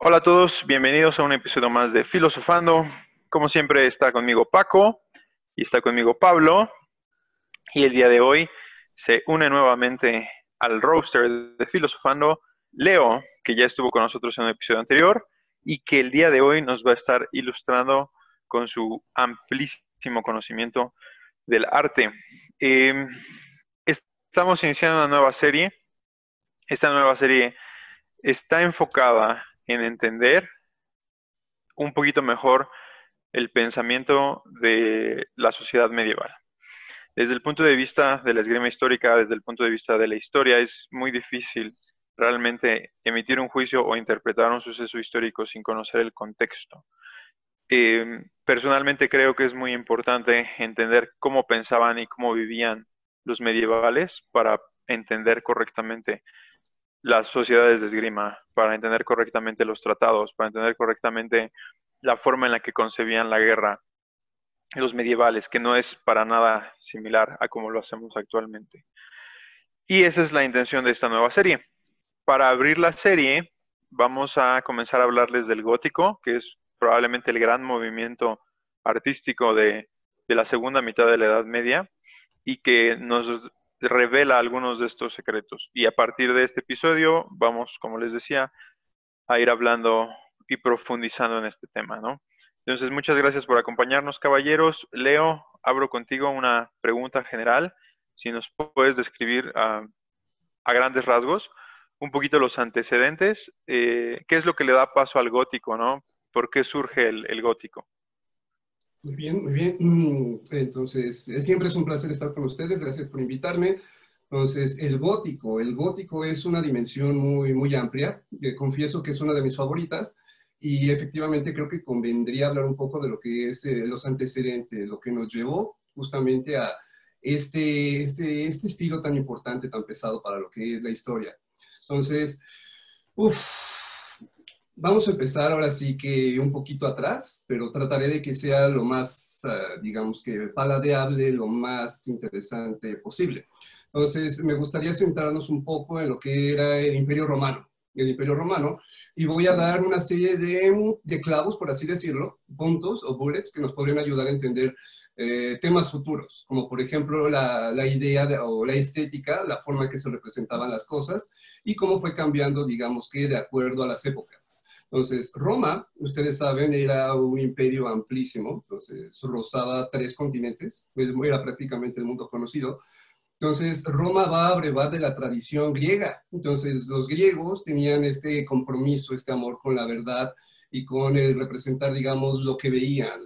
Hola a todos, bienvenidos a un episodio más de Filosofando. Como siempre está conmigo Paco y está conmigo Pablo. Y el día de hoy se une nuevamente al roster de Filosofando Leo, que ya estuvo con nosotros en un episodio anterior y que el día de hoy nos va a estar ilustrando con su amplísimo conocimiento del arte. Em, estamos iniciando una nueva serie. Esta nueva serie está enfocada en entender un poquito mejor el pensamiento de la sociedad medieval. Desde el punto de vista de la esgrima histórica, desde el punto de vista de la historia, es muy difícil realmente emitir un juicio o interpretar un suceso histórico sin conocer el contexto. Eh, personalmente creo que es muy importante entender cómo pensaban y cómo vivían los medievales para entender correctamente las sociedades de esgrima, para entender correctamente los tratados, para entender correctamente la forma en la que concebían la guerra los medievales, que no es para nada similar a como lo hacemos actualmente. Y esa es la intención de esta nueva serie. Para abrir la serie, vamos a comenzar a hablarles del gótico, que es probablemente el gran movimiento artístico de, de la segunda mitad de la Edad Media y que nos revela algunos de estos secretos. Y a partir de este episodio vamos, como les decía, a ir hablando y profundizando en este tema, ¿no? Entonces, muchas gracias por acompañarnos, caballeros. Leo, abro contigo una pregunta general. Si nos puedes describir a grandes rasgos un poquito los antecedentes, eh, qué es lo que le da paso al gótico, ¿no? ¿Por qué surge el gótico? Muy bien, muy bien. Mm, entonces, eh, siempre es un placer estar con ustedes. Gracias por invitarme. Entonces, el gótico. El gótico es una dimensión muy, muy amplia. Confieso que es una de mis favoritas. Y efectivamente creo que convendría hablar un poco de lo que es eh, los antecedentes, lo que nos llevó justamente a este, este, este estilo tan importante, tan pesado para lo que es la historia. Entonces, uff, Vamos a empezar ahora sí que un poquito atrás, pero trataré de que sea lo más, ah, digamos que paladeable, lo más interesante posible. Entonces, me gustaría centrarnos un poco en lo que era el Imperio Romano. El Imperio Romano, y voy a dar una serie de, de clavos, por así decirlo, puntos o bullets que nos podrían ayudar a entender eh, temas futuros, como por ejemplo la, la idea o la estética, la forma que se representaban las cosas y cómo fue cambiando, digamos que de acuerdo a las épocas. Entonces, Roma, ustedes saben, era un imperio amplísimo, entonces rozaba tres continentes, era prácticamente el mundo conocido. Entonces, Roma va a brevar de la tradición griega. Entonces, los griegos tenían este compromiso, este amor con la verdad y con el representar, digamos, lo que veían,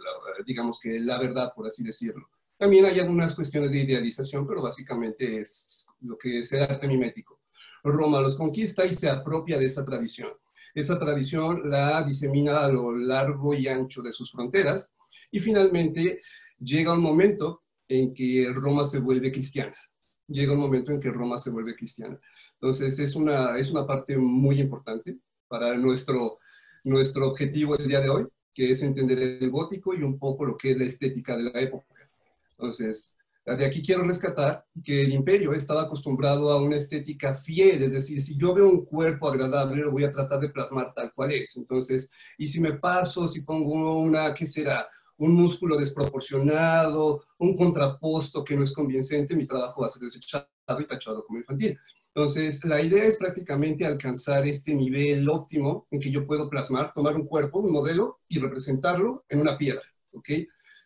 digamos que la verdad, por así decirlo. También hay algunas cuestiones de idealización, pero básicamente es lo que es el arte mimético. Roma los conquista y se apropia de esa tradición. Esa tradición la disemina a lo largo y ancho de sus fronteras y finalmente llega un momento en que Roma se vuelve cristiana. Llega un momento en que Roma se vuelve cristiana. Entonces es una, es una parte muy importante para nuestro, nuestro objetivo el día de hoy, que es entender el gótico y un poco lo que es la estética de la época. Entonces, de aquí quiero rescatar que el imperio estaba acostumbrado a una estética fiel, es decir, si yo veo un cuerpo agradable, lo voy a tratar de plasmar tal cual es. Entonces, y si me paso, si pongo una, ¿qué será? Un músculo desproporcionado, un contraposto que no es convincente, mi trabajo va a ser desechado y tachado como infantil. Entonces, la idea es prácticamente alcanzar este nivel óptimo en que yo puedo plasmar, tomar un cuerpo, un modelo y representarlo en una piedra, ¿ok?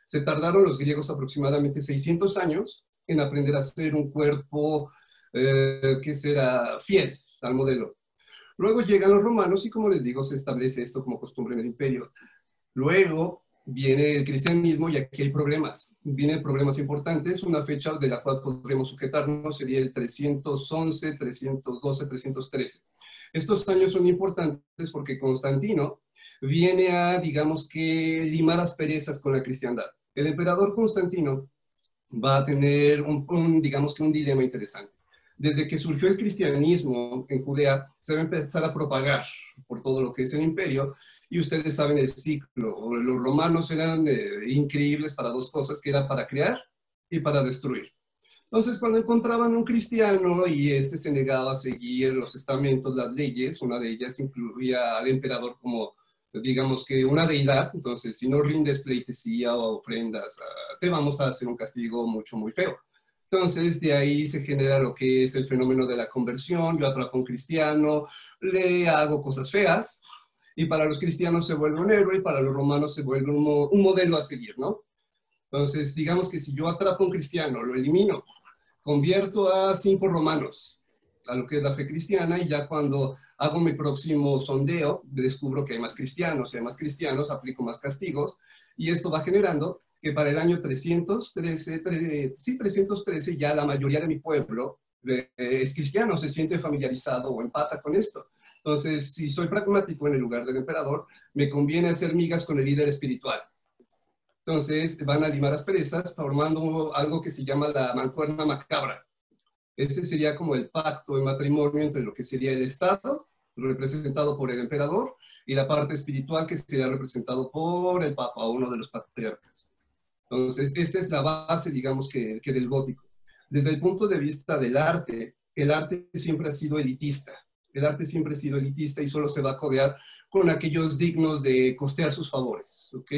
Se tardaron los griegos aproximadamente 600 años en aprender a hacer un cuerpo eh, que será fiel al modelo. Luego llegan los romanos y como les digo, se establece esto como costumbre en el imperio. Luego viene el cristianismo y aquí hay problemas. Vienen problemas importantes. Una fecha de la cual podremos sujetarnos sería el 311, 312, 313. Estos años son importantes porque Constantino viene a, digamos que, limar asperezas con la cristiandad. El emperador Constantino va a tener un, digamos que un dilema interesante. Desde que surgió el cristianismo en Judea, se va a empezar a propagar por todo lo que es el imperio, y ustedes saben el ciclo. Los romanos eran eh, increíbles para dos cosas, que era para crear y para destruir. Entonces, cuando encontraban un cristiano y este se negaba a seguir los estamentos, las leyes, una de ellas incluía al emperador como, digamos que una deidad, entonces, si no rindes pleitesía o ofrendas, ah, te vamos a hacer un castigo mucho, muy feo. Entonces, de ahí se genera lo que es el fenómeno de la conversión. Yo atrapo a un cristiano, le hago cosas feas, y para los cristianos se vuelve un héroe, y para los romanos se vuelve un, un modelo a seguir, ¿no? Entonces, digamos que si yo atrapo a un cristiano, lo elimino, convierto a cinco romanos a lo que es la fe cristiana y ya cuando hago mi próximo sondeo, descubro que hay más cristianos, hay más cristianos, aplico más castigos y esto va generando que para el año 313, sí, 313 ya la mayoría de mi pueblo eh, es cristiano, se siente familiarizado o empata con esto. Entonces, si soy pragmático en el lugar del emperador, me conviene hacer migas con el líder espiritual. Entonces van a limar perezas formando algo que se llama la mancuerna macabra. Ese sería como el pacto de matrimonio entre lo que sería el Estado, representado por el emperador, y la parte espiritual que sería representado por el Papa, uno de los patriarcas. Entonces, esta es la base, digamos, que, que del gótico. Desde el punto de vista del arte, el arte siempre ha sido elitista. El arte siempre ha sido elitista y solo se va a codear con aquellos dignos de costear sus favores. ¿ok?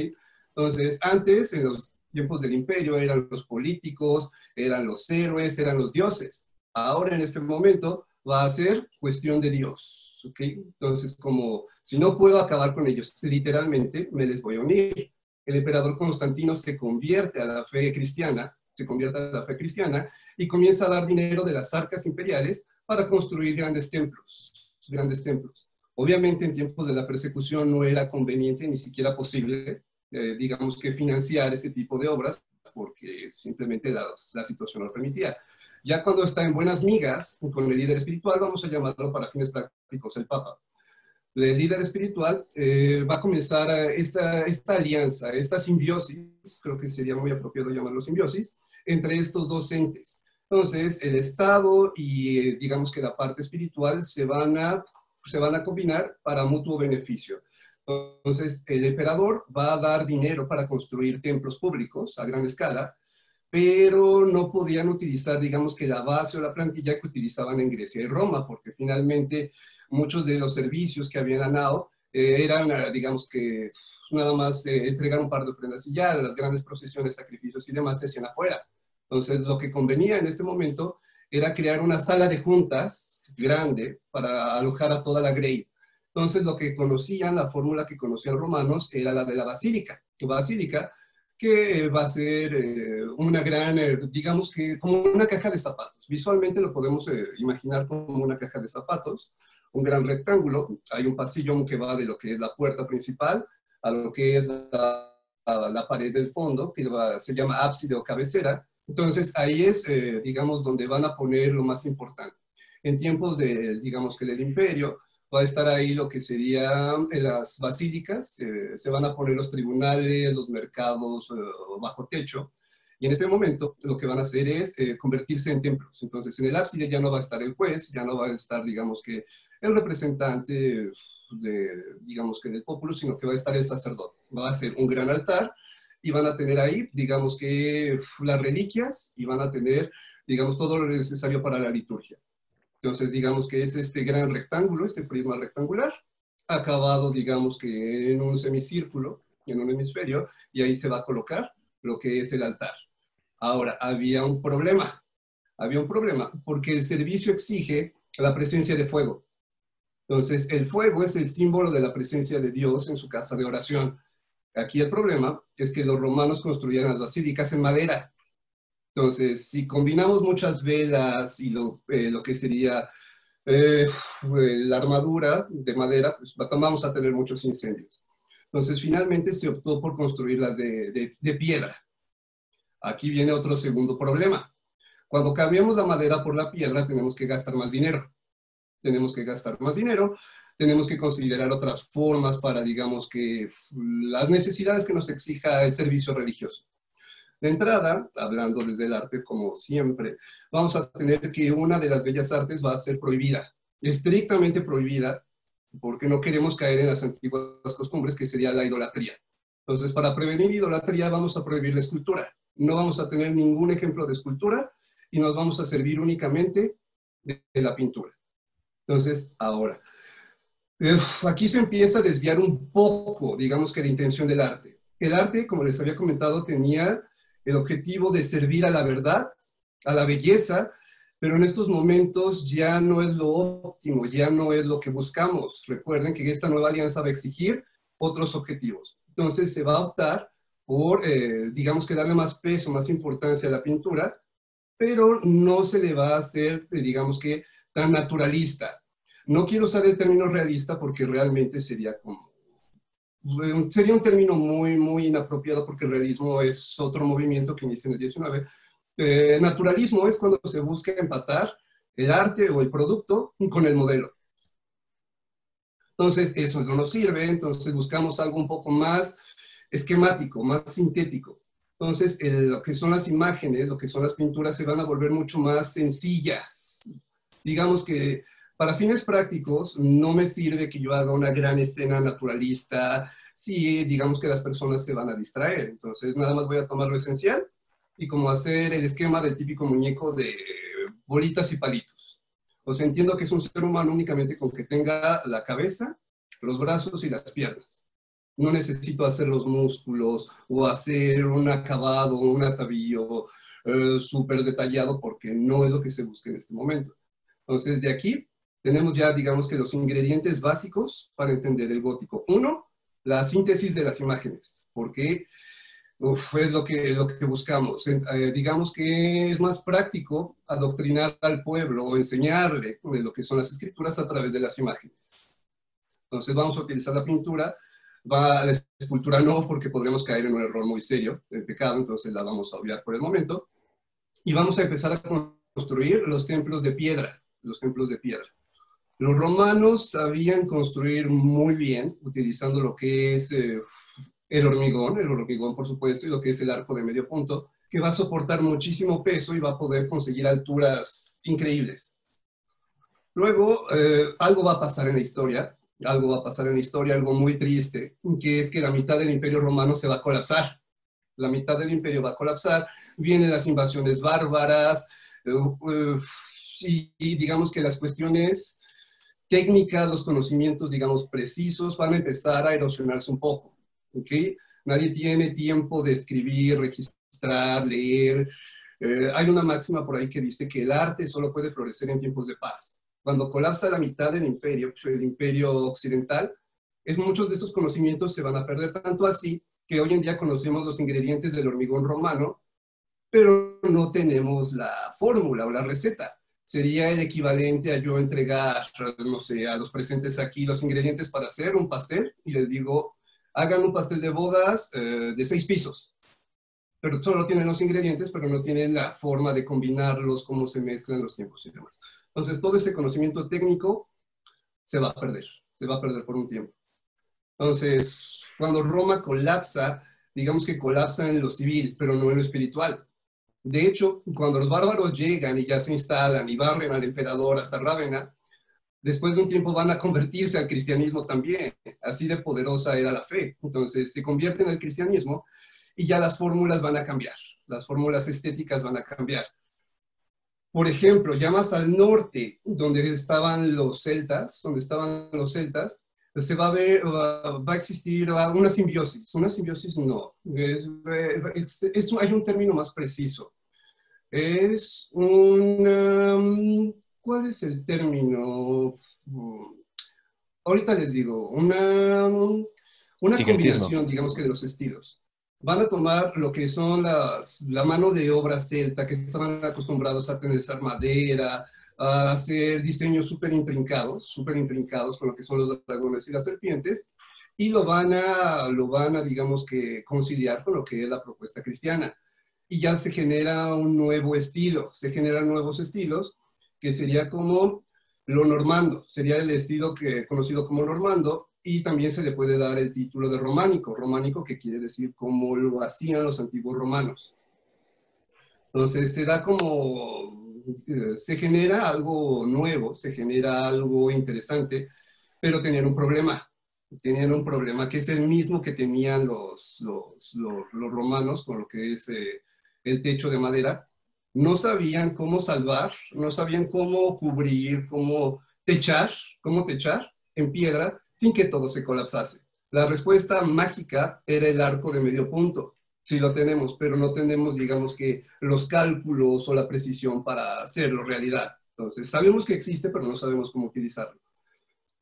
Entonces, antes, en los tiempos del imperio, eran los políticos, eran los héroes, eran los dioses. Ahora, en este momento, va a ser cuestión de Dios. ¿okay? Entonces, como si no puedo acabar con ellos, literalmente me les voy a unir. El emperador Constantino se convierte a la fe cristiana, se convierte a la fe cristiana y comienza a dar dinero de las arcas imperiales para construir grandes templos, grandes templos. Obviamente en tiempos de la persecución no era conveniente ni siquiera posible eh, digamos que financiar ese tipo de obras porque simplemente la, la situación lo permitía. Ya cuando está en buenas migas con el líder espiritual, vamos a llamarlo para fines prácticos el Papa. El líder espiritual eh, va a comenzar esta, alianza, esta simbiosis, creo que sería muy apropiado llamarlo simbiosis, entre estos dos entes. Entonces, el Estado y eh, digamos que la parte espiritual se van a combinar para mutuo beneficio. Entonces, el emperador va a dar dinero para construir templos públicos a gran escala, pero no podían utilizar, digamos, que la base o la plantilla que utilizaban en Grecia y Roma, porque finalmente muchos de los servicios que habían ganado eh, eran, eh, digamos, que nada más eh, entregar un par de ofrendas y ya, las grandes procesiones, sacrificios y demás se hacían afuera. Entonces, lo que convenía en este momento era crear una sala de juntas grande para alojar a toda la grey entonces, lo que conocían, la fórmula que conocían romanos era la de la basílica, basílica que va a ser eh, una gran, eh, digamos que como una caja de zapatos. Visualmente lo podemos eh, imaginar como una caja de zapatos, un gran rectángulo. Hay un pasillo que va de lo que es la puerta principal a lo que es la, la pared del fondo, que se llama ábside o cabecera. Entonces, ahí es, digamos, donde van a poner lo más importante. En tiempos de, digamos que del imperio, va a estar ahí lo que serían en las basílicas, eh, se van a poner los tribunales, los mercados eh, bajo techo, y en este momento lo que van a hacer es eh, convertirse en templos. Entonces en el ábside ya no va a estar el juez, ya no va a estar, digamos que, el representante de, digamos que del pueblo, sino que va a estar el sacerdote. Va a ser un gran altar y van a tener ahí, digamos que, las reliquias y van a tener, digamos, todo lo necesario para la liturgia. Entonces, digamos que es este gran rectángulo, este prisma rectangular, acabado, digamos que en un semicírculo, en un hemisferio, y ahí se va a colocar lo que es el altar. Ahora, había un problema, había un problema, porque el servicio exige la presencia de fuego. Entonces, el fuego es el símbolo de la presencia de Dios en su casa de oración. Aquí el problema es que los romanos construían las basílicas en madera. Entonces, si combinamos muchas velas y lo, eh, que sería eh, la armadura de madera, pues vamos a tener muchos incendios. Entonces, finalmente se optó por construirlas de, de piedra. Aquí viene otro segundo problema. Cuando cambiamos la madera por la piedra, tenemos que gastar más dinero. Tenemos que gastar más dinero, tenemos que considerar otras formas para, digamos, que las necesidades que nos exija el servicio religioso. De entrada, hablando desde el arte como siempre, vamos a tener que una de las bellas artes va a ser prohibida, estrictamente prohibida, porque no queremos caer en las antiguas costumbres, que sería la idolatría. Entonces, para prevenir idolatría vamos a prohibir la escultura. No vamos a tener ningún ejemplo de escultura y nos vamos a servir únicamente de, la pintura. Entonces, ahora, aquí se empieza a desviar un poco, digamos que la intención del arte. El arte, como les había comentado, tenía el objetivo de servir a la verdad, a la belleza, pero en estos momentos ya no es lo óptimo, ya no es lo que buscamos. Recuerden que esta nueva alianza va a exigir otros objetivos. Entonces se va a optar por, eh, digamos que darle más peso, más importancia a la pintura, pero no se le va a hacer, eh, digamos que, tan naturalista. No quiero usar el término realista porque realmente sería como, sería un término muy, muy inapropiado porque el realismo es otro movimiento que inicia en el 19. naturalismo es cuando se busca empatar el arte o el producto con el modelo. Entonces, eso no nos sirve, entonces buscamos algo un poco más esquemático, más sintético. Entonces, lo que son las imágenes, lo que son las pinturas, se van a volver mucho más sencillas. Digamos que para fines prácticos no me sirve que yo haga una gran escena naturalista si digamos que las personas se van a distraer. Entonces, nada más voy a tomar lo esencial y como hacer el esquema del típico muñeco de bolitas y palitos. O sea, entiendo que es un ser humano únicamente con que tenga la cabeza, los brazos y las piernas no necesito hacer los músculos o hacer un acabado, un atavío eh, súper detallado porque no es lo que se busca en este momento. Entonces, de aquí tenemos ya, digamos que los ingredientes básicos para entender el gótico. Uno, la síntesis de las imágenes, porque es lo que, lo que buscamos. Eh, digamos que es más práctico adoctrinar al pueblo o enseñarle lo que son las escrituras a través de las imágenes. Entonces vamos a utilizar la pintura Va, la escultura no, porque podríamos caer en un error muy serio, el pecado, entonces la vamos a obviar por el momento. Y vamos a empezar a construir los templos de piedra, los templos de piedra. Los romanos sabían construir muy bien, utilizando lo que es eh, el hormigón, el hormigón por supuesto, y lo que es el arco de medio punto, que va a soportar muchísimo peso y va a poder conseguir alturas increíbles. Luego, eh, algo va a pasar en la historia, algo va a pasar en la historia, algo muy triste, que es que la mitad del imperio romano se va a colapsar. La mitad del imperio va a colapsar, vienen las invasiones bárbaras, eh, y, digamos que las cuestiones técnicas, los conocimientos, digamos, precisos, van a empezar a erosionarse un poco. ¿okay? Nadie tiene tiempo de escribir, registrar, leer. Eh, hay una máxima por ahí que dice que el arte solo puede florecer en tiempos de paz cuando colapsa la mitad del imperio, el imperio occidental, es, muchos de estos conocimientos se van a perder, tanto así que hoy en día conocemos los ingredientes del hormigón romano, pero no tenemos la fórmula o la receta. Sería el equivalente a yo entregar, no sé, a los presentes aquí los ingredientes para hacer un pastel y les digo, hagan un pastel de bodas eh, de seis pisos. Pero solo tienen los ingredientes, pero no tienen la forma de combinarlos, cómo se mezclan los tiempos y demás. Entonces, todo ese conocimiento técnico se va a perder, se va a perder por un tiempo. Entonces, cuando Roma colapsa, digamos que colapsa en lo civil, pero no en lo espiritual. De hecho, cuando los bárbaros llegan y ya se instalan y barren al emperador hasta Rávena, después de un tiempo van a convertirse al cristianismo también. Así de poderosa era la fe. Entonces, se convierten al cristianismo y ya las fórmulas van a cambiar. Las fórmulas estéticas van a cambiar. Por ejemplo, ya más al norte, donde estaban los celtas, donde estaban los celtas, se va a ver, va, a existir una simbiosis. Una simbiosis no, es, hay un término más preciso. Es un, ¿cuál es el término? Ahorita les digo, una, una combinación, digamos que de los estilos van a tomar lo que son las, la mano de obra celta, que estaban acostumbrados a tener madera, a hacer diseños súper intrincados, súper intrincados con lo que son los dragones y las serpientes, y lo van a, lo van a, digamos que, conciliar con lo que es la propuesta cristiana. Y ya se genera un nuevo estilo, se generan nuevos estilos, que sería como lo normando, sería el estilo que, conocido como normando, y también se le puede dar el título de románico, románico que quiere decir como lo hacían los antiguos romanos. Entonces se da como, se genera algo nuevo, se genera algo interesante, pero tenían un problema, tenían un problema que es el mismo que tenían los, los, los, romanos con lo que es eh, el techo de madera, no sabían cómo salvar, no sabían cómo cubrir, cómo techar, cómo techar en piedra sin que todo se colapsase. La respuesta mágica era el arco de medio punto. Sí lo tenemos, pero no tenemos, digamos que, los cálculos o la precisión para hacerlo realidad. Entonces, sabemos que existe, pero no sabemos cómo utilizarlo.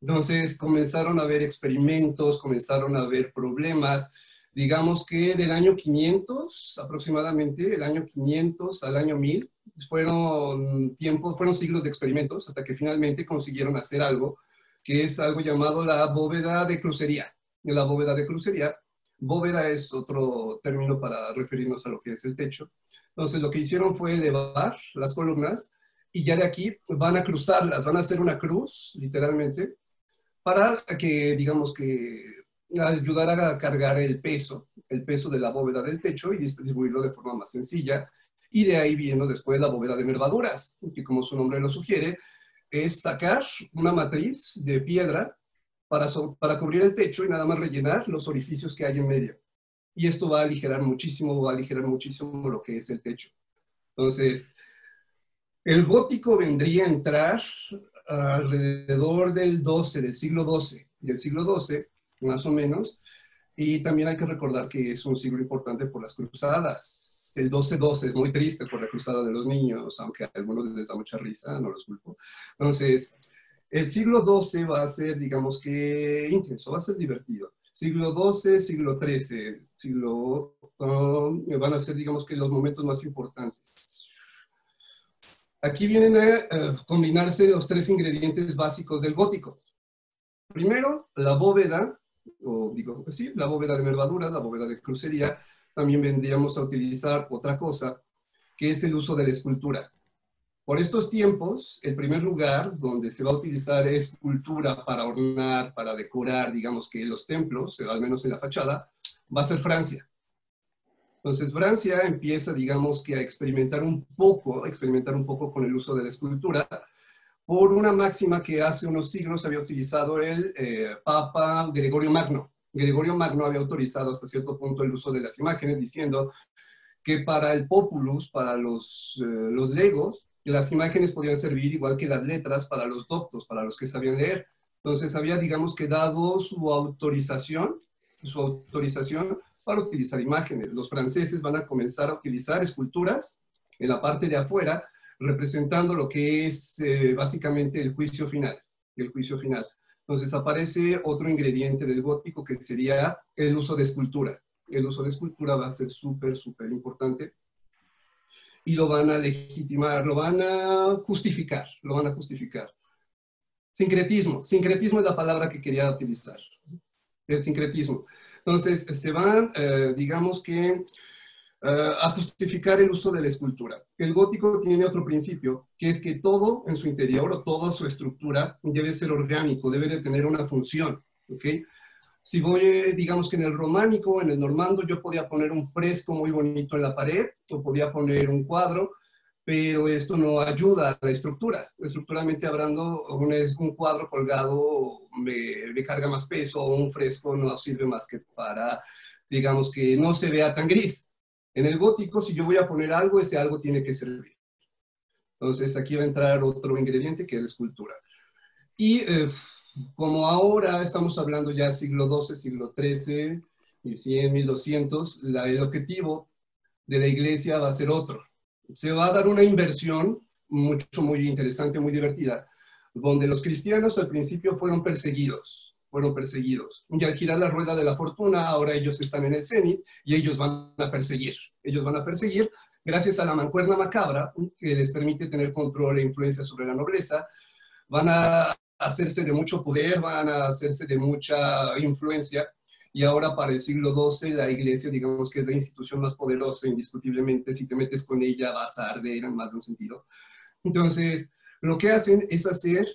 Entonces, comenzaron a haber experimentos, comenzaron a haber problemas. Digamos que del año 500 aproximadamente, el año 500 al año 1000, fueron tiempos, fueron siglos de experimentos hasta que finalmente consiguieron hacer algo que es algo llamado la bóveda de crucería la bóveda de crucería. Bóveda es otro término para referirnos a lo que es el techo. Entonces, lo que hicieron fue elevar las columnas y ya de aquí van a cruzarlas, van a hacer una cruz, literalmente, para que, digamos que, ayudar a cargar el peso, el peso de la bóveda del techo y distribuirlo de forma más sencilla. Y de ahí viene después la bóveda de nervaduras, que como su nombre lo sugiere, es sacar una matriz de piedra para, para cubrir el techo y nada más rellenar los orificios que hay en medio. Y esto va a aligerar muchísimo, va a aligerar muchísimo lo que es el techo. Entonces, el gótico vendría a entrar alrededor del 12, del siglo XII, del siglo XII, más o menos, y también hay que recordar que es un siglo importante por las cruzadas. El 12-12 es muy triste por la cruzada de los niños, aunque a algunos les da mucha risa, no los culpo. Entonces, el siglo XII va a ser, digamos que, intenso, va a ser divertido. Siglo XII, siglo XIII, siglo, um, van a ser, digamos que, los momentos más importantes. Aquí vienen a eh, combinarse los tres ingredientes básicos del gótico. Primero, la bóveda, o digo, sí, la bóveda de nervadura, la bóveda de crucería. También vendríamos a utilizar otra cosa, que es el uso de la escultura. Por estos tiempos, el primer lugar donde se va a utilizar escultura para ornar, para decorar, digamos que los templos, al menos en la fachada, va a ser Francia. Entonces, Francia empieza, digamos que a experimentar un poco, experimentar un poco con el uso de la escultura, por una máxima que hace unos siglos había utilizado el eh, Papa Gregorio Magno. Gregorio Magno había autorizado hasta cierto punto el uso de las imágenes, diciendo que para el populus, para los, eh, los legos, las imágenes podían servir igual que las letras para los doctos, para los que sabían leer. Entonces había, digamos que dado su autorización, su autorización para utilizar imágenes. Los franceses van a comenzar a utilizar esculturas en la parte de afuera, representando lo que es eh, básicamente el juicio final, el juicio final. Entonces aparece otro ingrediente del gótico que sería el uso de escultura. El uso de escultura va a ser súper, súper importante y lo van a legitimar, lo van a justificar, lo van a justificar. Sincretismo, sincretismo es la palabra que quería utilizar, el sincretismo. Entonces, se van, eh, digamos que, eh, a justificar el uso de la escultura. El gótico tiene otro principio, que es que todo en su interior o toda su estructura debe ser orgánico, debe de tener una función, ¿ok? Si voy, digamos que en el románico, en el normando, yo podía poner un fresco muy bonito en la pared o podía poner un cuadro, pero esto no ayuda a la estructura. Estructuralmente hablando, un, un cuadro colgado me, me, carga más peso o un fresco no sirve más que para, digamos, que no se vea tan gris. En el gótico, si yo voy a poner algo, ese algo tiene que servir. Entonces, aquí va a entrar otro ingrediente que es la escultura. Y eh, como ahora estamos hablando ya siglo XII, siglo XIII, 1100, 1200, la, el objetivo de la iglesia va a ser otro. Se va a dar una inversión mucho, muy interesante, muy divertida, donde los cristianos al principio fueron perseguidos, fueron perseguidos. Y al girar la rueda de la fortuna, ahora ellos están en el cenit y ellos van a perseguir. Ellos van a perseguir gracias a la mancuerna macabra, que les permite tener control e influencia sobre la nobleza, van a hacerse de mucho poder, van a hacerse de mucha influencia. Y ahora para el siglo XII la iglesia, digamos que es la institución más poderosa, indiscutiblemente, si te metes con ella vas a arder en más de un sentido. Entonces, lo que hacen es hacer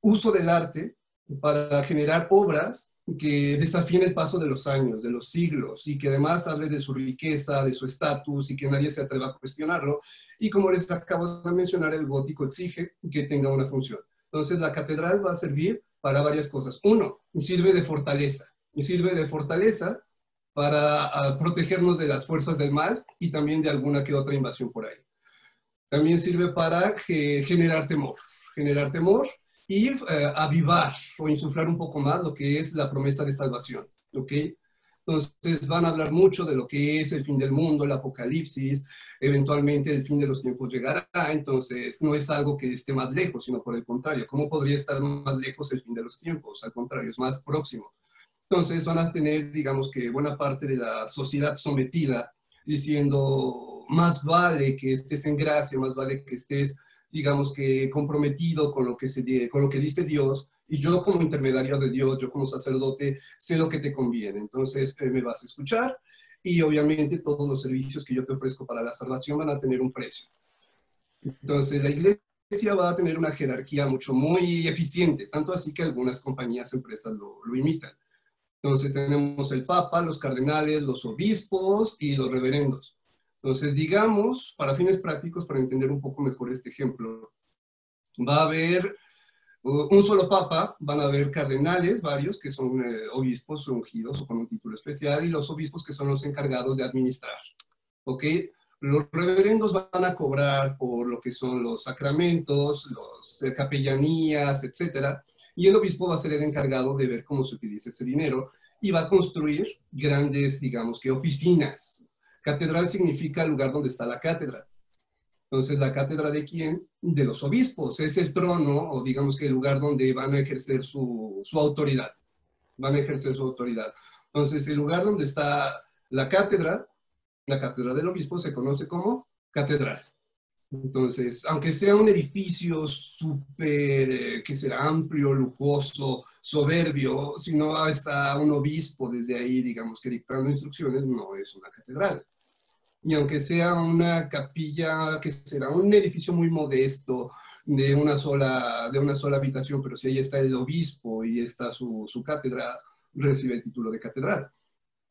uso del arte para generar obras que desafíen el paso de los años, de los siglos, y que además hable de su riqueza, de su estatus, y que nadie se atreva a cuestionarlo. Y como les acabo de mencionar, el gótico exige que tenga una función. Entonces, la catedral va a servir para varias cosas. Uno, sirve de fortaleza. Y sirve de fortaleza para protegernos de las fuerzas del mal y también de alguna que otra invasión por ahí. También sirve para generar temor, generar temor y eh, avivar o insuflar un poco más lo que es la promesa de salvación, ¿ok? Entonces van a hablar mucho de lo que es el fin del mundo, el apocalipsis, eventualmente el fin de los tiempos llegará, entonces no es algo que esté más lejos, sino por el contrario, ¿cómo podría estar más lejos el fin de los tiempos? Al contrario, es más próximo. Entonces van a tener, digamos que buena parte de la sociedad sometida diciendo, más vale que estés en gracia, más vale que estés, digamos que comprometido con lo que, se, con lo que dice Dios, y yo como intermediario de Dios, yo como sacerdote, sé lo que te conviene. Entonces eh, me vas a escuchar y obviamente todos los servicios que yo te ofrezco para la salvación van a tener un precio. Entonces la iglesia va a tener una jerarquía mucho muy eficiente, tanto así que algunas compañías, empresas lo, lo imitan. Entonces tenemos el Papa, los cardenales, los obispos y los reverendos. Entonces, digamos, para fines prácticos, para entender un poco mejor este ejemplo, va a haber un solo papa, van a haber cardenales, varios, que son eh, obispos ungidos o con un título especial, y los obispos que son los encargados de administrar. ¿Ok? Los reverendos van a cobrar por lo que son los sacramentos, las eh, capellanías, etc. Y el obispo va a ser el encargado de ver cómo se utiliza ese dinero y va a construir grandes, digamos que, oficinas. Catedral significa lugar donde está la cátedra. Entonces, la cátedra de quién? De los obispos. Es el trono o digamos que el lugar donde van a ejercer su, su autoridad. Van a ejercer su autoridad. Entonces, el lugar donde está la cátedra, la cátedra del obispo, se conoce como catedral. Entonces, aunque sea un edificio súper, eh, que será amplio, lujoso, soberbio, si no está un obispo desde ahí, digamos que dictando instrucciones, no es una catedral y aunque sea una capilla que será un edificio muy modesto, de una sola, de una sola habitación, pero si ahí está el obispo y está su, su cátedra, recibe el título de catedral.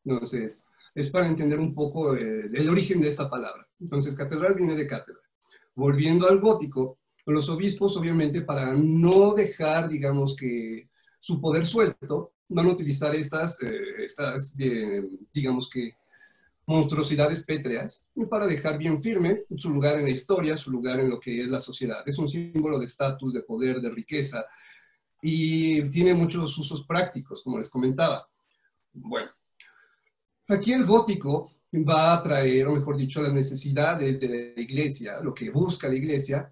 Entonces, es para entender un poco el, el, origen de esta palabra. Entonces, catedral viene de cátedra. Volviendo al gótico, los obispos, obviamente, para no dejar, digamos que, su poder suelto, van a utilizar estas, eh, estas eh, digamos que, monstruosidades pétreas para dejar bien firme su lugar en la historia, su lugar en lo que es la sociedad. Es un símbolo de estatus, de poder, de riqueza y tiene muchos usos prácticos, como les comentaba. Bueno, aquí el gótico va a traer, o mejor dicho, las necesidades de la iglesia, lo que busca la iglesia,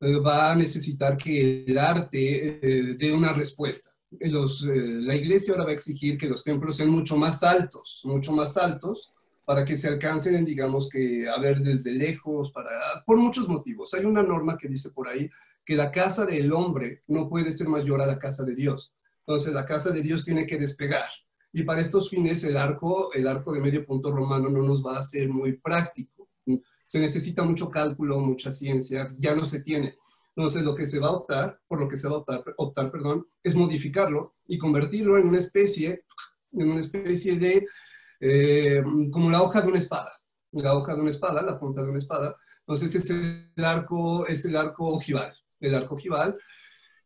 eh, va a necesitar que el arte eh, dé una respuesta. Eh, la iglesia ahora va a exigir que los templos sean mucho más altos, mucho más altos, para que se alcancen, digamos que a ver desde lejos, para, por muchos motivos. Hay una norma que dice por ahí que la casa del hombre no puede ser mayor a la casa de Dios. Entonces la casa de Dios tiene que despegar. Y para estos fines el arco, el arco de medio punto romano no nos va a ser muy práctico. Se necesita mucho cálculo, mucha ciencia, ya no se tiene. Entonces lo que se va a optar, por lo que se va a optar, optar perdón, es modificarlo y convertirlo en una especie, en una especie de eh, como la hoja de una espada. La hoja de una espada, la punta de una espada. Entonces es el arco, es el arco ojival. El arco ojival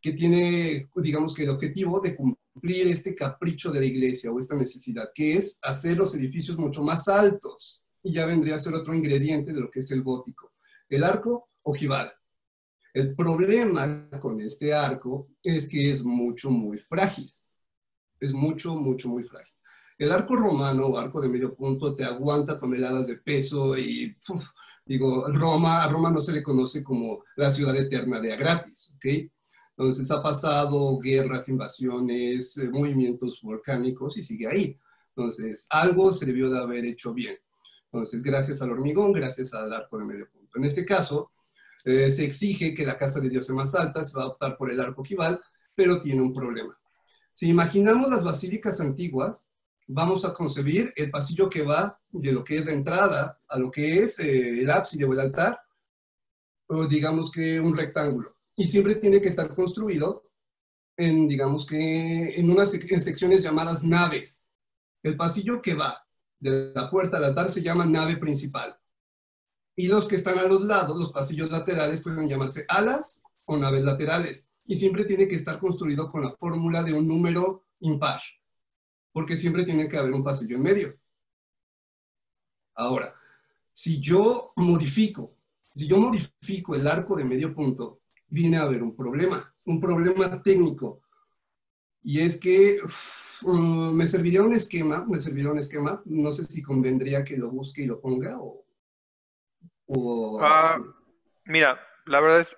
que tiene, digamos que el objetivo de cumplir este capricho de la iglesia o esta necesidad, que es hacer los edificios mucho más altos. Y ya vendría a ser otro ingrediente de lo que es el gótico. El arco ojival. El problema con este arco es que es mucho, muy frágil. Es mucho, mucho, muy frágil. El arco romano o arco de medio punto te aguanta toneladas de peso y, digo, Roma, a Roma no se le conoce como la ciudad eterna de a gratis, ¿ok? Entonces ha pasado guerras, invasiones, eh, movimientos volcánicos y sigue ahí. Entonces, algo se debió de haber hecho bien. Entonces, gracias al hormigón, gracias al arco de medio punto. En este caso, eh, se exige que la casa de Dios sea más alta, se va a optar por el arco ojival, pero tiene un problema. Si imaginamos las basílicas antiguas, vamos a concebir el pasillo que va de lo que es la entrada a lo que es eh, el ábside o el altar, o digamos que un rectángulo. Y siempre tiene que estar construido en, digamos que, en unas secciones llamadas naves. El pasillo que va de la puerta al altar se llama nave principal. Y los que están a los lados, los pasillos laterales, pueden llamarse alas o naves laterales. Y siempre tiene que estar construido con la fórmula de un número impar porque siempre tiene que haber un pasillo en medio. Ahora, si yo modifico Si yo modifico el arco de medio punto, viene a haber un problema, un problema técnico. Y es que mm, me serviría un esquema, me serviría un esquema, no sé si convendría que lo busque y lo ponga o... Ah, mira, la verdad es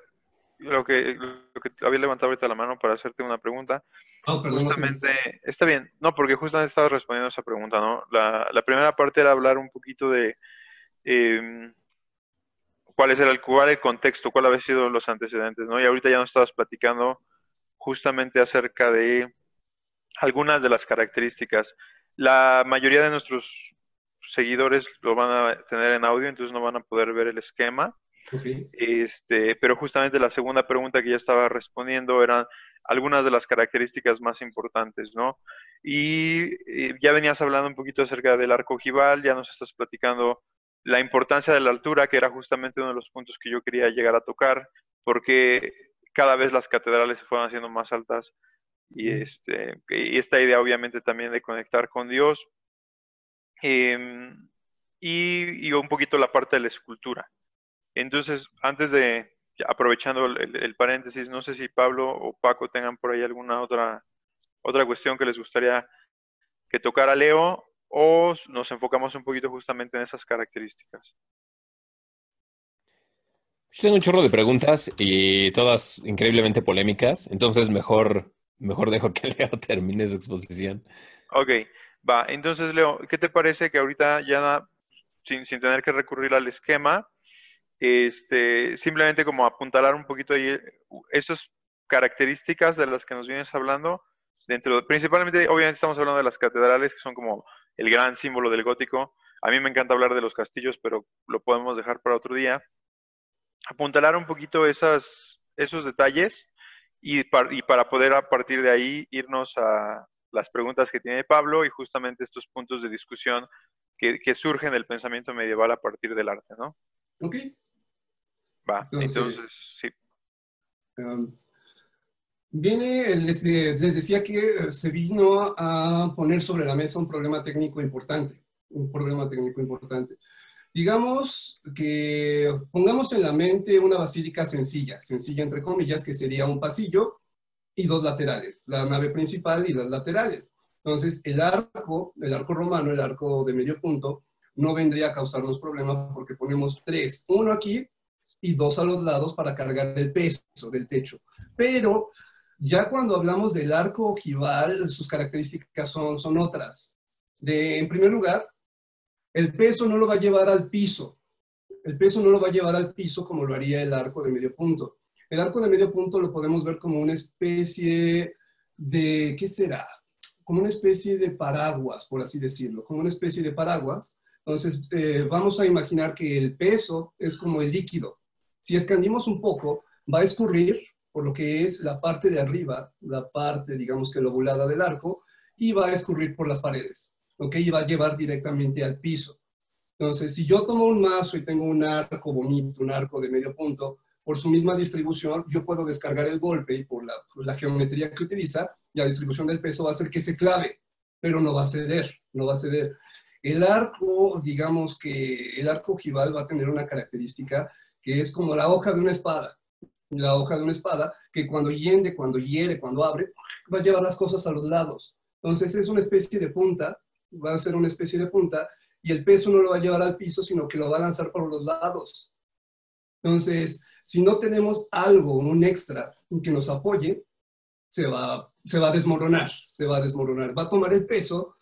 lo que, lo que había levantado ahorita la mano para hacerte una pregunta. Oh, perdón, justamente, está bien, no, porque justamente estaba respondiendo esa pregunta, ¿no? La, la primera parte era hablar un poquito de em, cuál es el, cuál el contexto, cuál había sido los antecedentes, ¿no? Y ahorita ya nos estabas platicando justamente acerca de algunas de las características. La mayoría de nuestros seguidores lo van a tener en audio, entonces no van a poder ver el esquema. Este, pero justamente la segunda pregunta que ya estaba respondiendo eran algunas de las características más importantes, ¿no? Y, y ya venías hablando un poquito acerca del arco ojival, ya nos estás platicando la importancia de la altura, que era justamente uno de los puntos que yo quería llegar a tocar, porque cada vez las catedrales se fueron haciendo más altas y, este, y esta idea obviamente también de conectar con Dios em, y, y, un poquito la parte de la escultura. Entonces, antes de, aprovechando el, el, paréntesis, no sé si Pablo o Paco tengan por ahí alguna otra, otra cuestión que les gustaría que tocara Leo o nos enfocamos un poquito justamente en esas características? Yo tengo un chorro de preguntas y todas increíblemente polémicas, entonces mejor, mejor dejo que Leo termine su exposición. Ok, va. Entonces, Leo, ¿qué te parece que ahorita ya sin, sin tener que recurrir al esquema, este, simplemente como apuntalar un poquito ahí esas características de las que nos vienes hablando, dentro, principalmente, obviamente estamos hablando de las catedrales, que son como el gran símbolo del gótico. A mí me encanta hablar de los castillos, pero lo podemos dejar para otro día. Apuntalar un poquito esas, esos detalles y, y para poder a partir de ahí irnos a las preguntas que tiene Pablo y justamente estos puntos de discusión que, surgen del pensamiento medieval a partir del arte, ¿no? Ok. Va, entonces, sí. Um, Viene, les, les, decía que eh, se vino a poner sobre la mesa un problema técnico importante, un problema técnico importante. Digamos que pongamos en la mente una basílica sencilla, sencilla entre comillas, que sería un pasillo y dos laterales, la nave principal y las laterales. Entonces, el arco, el arco romano, el arco de medio punto, no vendría a causarnos problemas porque ponemos tres, uno aquí y dos a los lados para cargar el peso del techo. Pero ya cuando hablamos del arco ojival, sus características son, son otras. De, en primer lugar, el peso no lo va a llevar al piso. El peso no lo va a llevar al piso como lo haría el arco de medio punto. El arco de medio punto lo podemos ver como una especie de, ¿qué será? Como una especie de paraguas, por así decirlo, como una especie de paraguas. Entonces, eh, vamos a imaginar que el peso es como el líquido. Si escandimos un poco, va a escurrir por lo que es la parte de arriba, la parte, digamos que lobulada del arco, y va a escurrir por las paredes, ¿ok? Y va a llevar directamente al piso. Entonces, si yo tomo un mazo y tengo un arco bonito, un arco de medio punto, por su misma distribución, yo puedo descargar el golpe y por la, la geometría que utiliza, la distribución del peso va a hacer que se clave, pero no va a ceder, no va a ceder. El arco, digamos que el arco ojival va a tener una característica que es como la hoja de una espada la hoja de una espada, que cuando hiende, cuando hiere, cuando abre, va a llevar las cosas a los lados. Entonces es una especie de punta, va a ser una especie de punta, y el peso no lo va a llevar al piso, sino que lo va a lanzar por los lados. Entonces, si no tenemos algo, un extra que nos apoye, se va, se va a desmoronar, se va a desmoronar. Va a tomar el peso,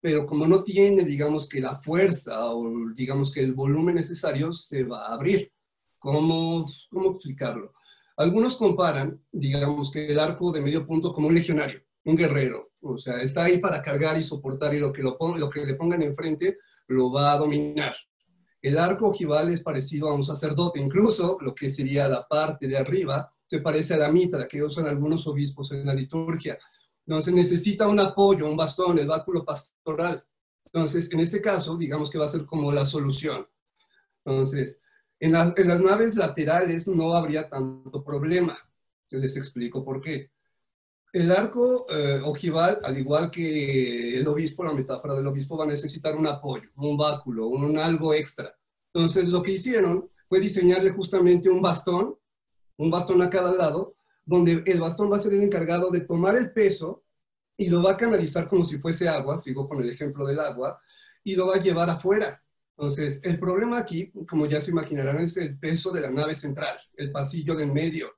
pero como no tiene, digamos que la fuerza o digamos que el volumen necesario, se va a abrir. ¿Cómo, cómo explicarlo? Algunos comparan, digamos, que el arco de medio punto como un legionario, un guerrero. O sea, está ahí para cargar y soportar y lo que, lo, lo que le pongan enfrente lo va a dominar. El arco ojival es parecido a un sacerdote, incluso lo que sería la parte de arriba se parece a la mitra que usan algunos obispos en la liturgia. Entonces necesita un apoyo, un bastón, el báculo pastoral. Entonces, en este caso, digamos que va a ser como la solución. Entonces, en, las naves laterales no habría tanto problema. Yo les explico por qué. El arco eh, ojival, al igual que el obispo, la metáfora del obispo, va a necesitar un apoyo, un báculo, un, algo extra. Entonces, lo que hicieron fue diseñarle justamente un bastón, un bastón a cada lado, donde el bastón va a ser el encargado de tomar el peso y lo va a canalizar como si fuese agua, sigo con el ejemplo del agua, y lo va a llevar afuera. Entonces, el problema aquí, como ya se imaginarán, es el peso de la nave central, el pasillo del medio.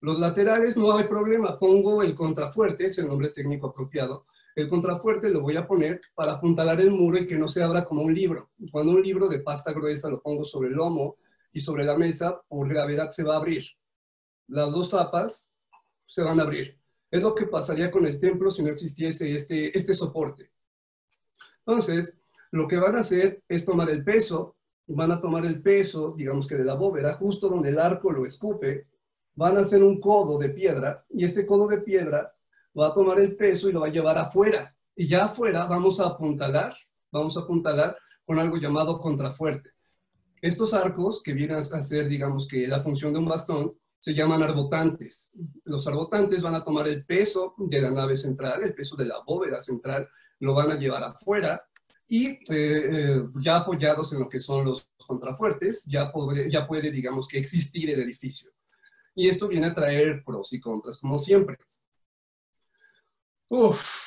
Los laterales no hay problema, pongo el contrafuerte, es el nombre técnico apropiado. El contrafuerte lo voy a poner para apuntalar el muro y que no se abra como un libro. Cuando un libro de pasta gruesa lo pongo sobre el lomo y sobre la mesa, por gravedad se va a abrir. Las dos tapas se van a abrir. Es lo que pasaría con el templo si no existiese este, este soporte. Entonces, lo que van a hacer es tomar el peso, van a tomar el peso, digamos que de la bóveda, justo donde el arco lo escupe, van a hacer un codo de piedra y este codo de piedra va a tomar el peso y lo va a llevar afuera. Y ya afuera vamos a apuntalar, vamos a apuntalar con algo llamado contrafuerte. Estos arcos que vienen a ser, digamos que la función de un bastón, se llaman arbotantes. Los arbotantes van a tomar el peso de la nave central, el peso de la bóveda central, lo van a llevar afuera y eh, eh, ya apoyados en lo que son los contrafuertes, ya, ya puede, digamos, que existir el edificio. Y esto viene a traer pros y contras, como siempre.